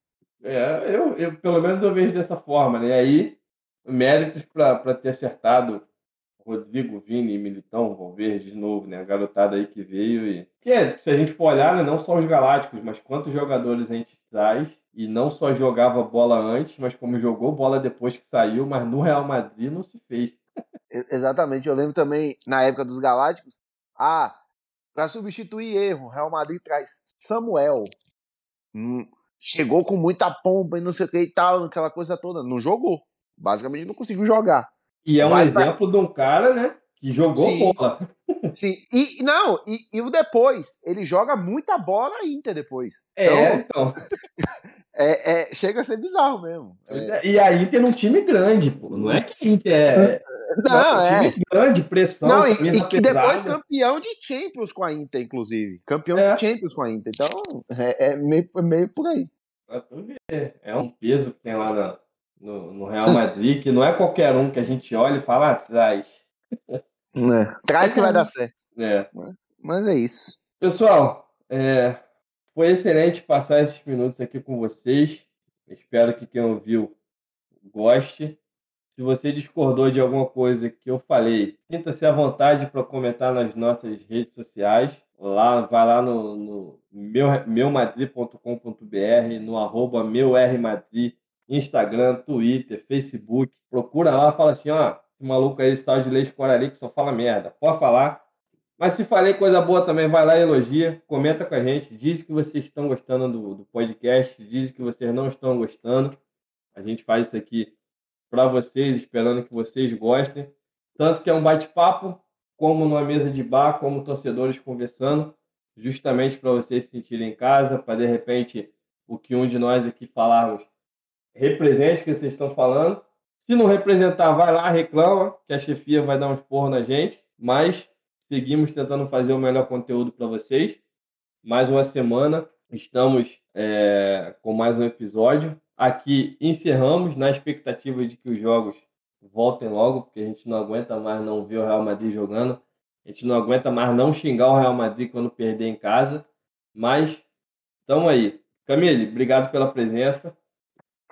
É, eu, eu, pelo menos eu vejo dessa forma, né? Aí, méritos para ter acertado Rodrigo, Vini e Militão, Valverde de novo, né? A garotada aí que veio e... Porque, se a gente for olhar, né, não só os galácticos, mas quantos jogadores a gente traz e não só jogava bola antes, mas como jogou bola depois que saiu, mas no Real Madrid não se fez. Exatamente. Eu lembro também, na época dos Galácticos, ah, para substituir erro, o Real Madrid traz Samuel. Hum, chegou com muita pompa e não sei o que e tal, aquela coisa toda. Não jogou. Basicamente não conseguiu jogar. E é um Vai exemplo de um cara, né, que jogou Sim. bola. Sim, e não, e, e o depois, ele joga muita bola na Inter depois. É, Então, então. é, é- chega a ser bizarro mesmo. É, E a Inter num time grande, pô. Não é que a Inter é. não, um é. time grande, pressão, Não, e, e que depois campeão de Champions com a Inter, inclusive. Campeão É. de Champions com a Inter. Então, é, é meio, é meio por aí. É um peso que tem lá na- no, no Real Madrid, que não é qualquer um que a gente olha e fala atrás. É. Traz que vai dar certo. É. Mas é isso. Pessoal, é, foi excelente passar esses minutos aqui com vocês. Espero que quem ouviu goste. Se você discordou de alguma coisa que eu falei, sinta-se à vontade para comentar nas nossas redes sociais. Lá, vai lá no, no meu, meumadrid.com.br, no arroba meurmadrid, Instagram, Twitter, Facebook. Procura lá, fala assim, ó, esse maluco aí, esse tal de Leite Corali, que só fala merda. Pode falar. Mas se falei coisa boa também, vai lá e elogia, comenta com a gente, diz que vocês estão gostando do, do podcast, diz que vocês não estão gostando. A gente faz isso aqui para vocês, esperando que vocês gostem. Tanto que é um bate-papo, como numa mesa de bar, como torcedores conversando, justamente para vocês se sentirem em casa, para de repente o que um de nós aqui falarmos represente o que vocês estão falando. Se não representar, vai lá, reclama, que a chefia vai dar um esporro na gente, mas seguimos tentando fazer o melhor conteúdo para vocês. Mais uma semana, estamos é, com mais um episódio. Aqui encerramos na expectativa de que os jogos voltem logo, porque a gente não aguenta mais não ver o Real Madrid jogando. A gente não aguenta mais não xingar o Real Madrid quando perder em casa. Mas estamos aí. Camille, obrigado pela presença.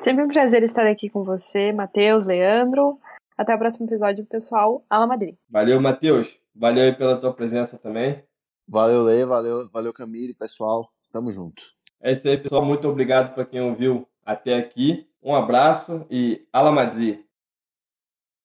Sempre um prazer estar aqui com você, Matheus, Leandro. Até o próximo episódio, pessoal. Ala Madrid. Valeu, Matheus. Valeu aí pela tua presença também. Valeu, Lê, valeu, valeu, Camille, pessoal. Tamo junto. É isso aí, pessoal. Muito obrigado para quem ouviu até aqui. Um abraço e Ala Madrid.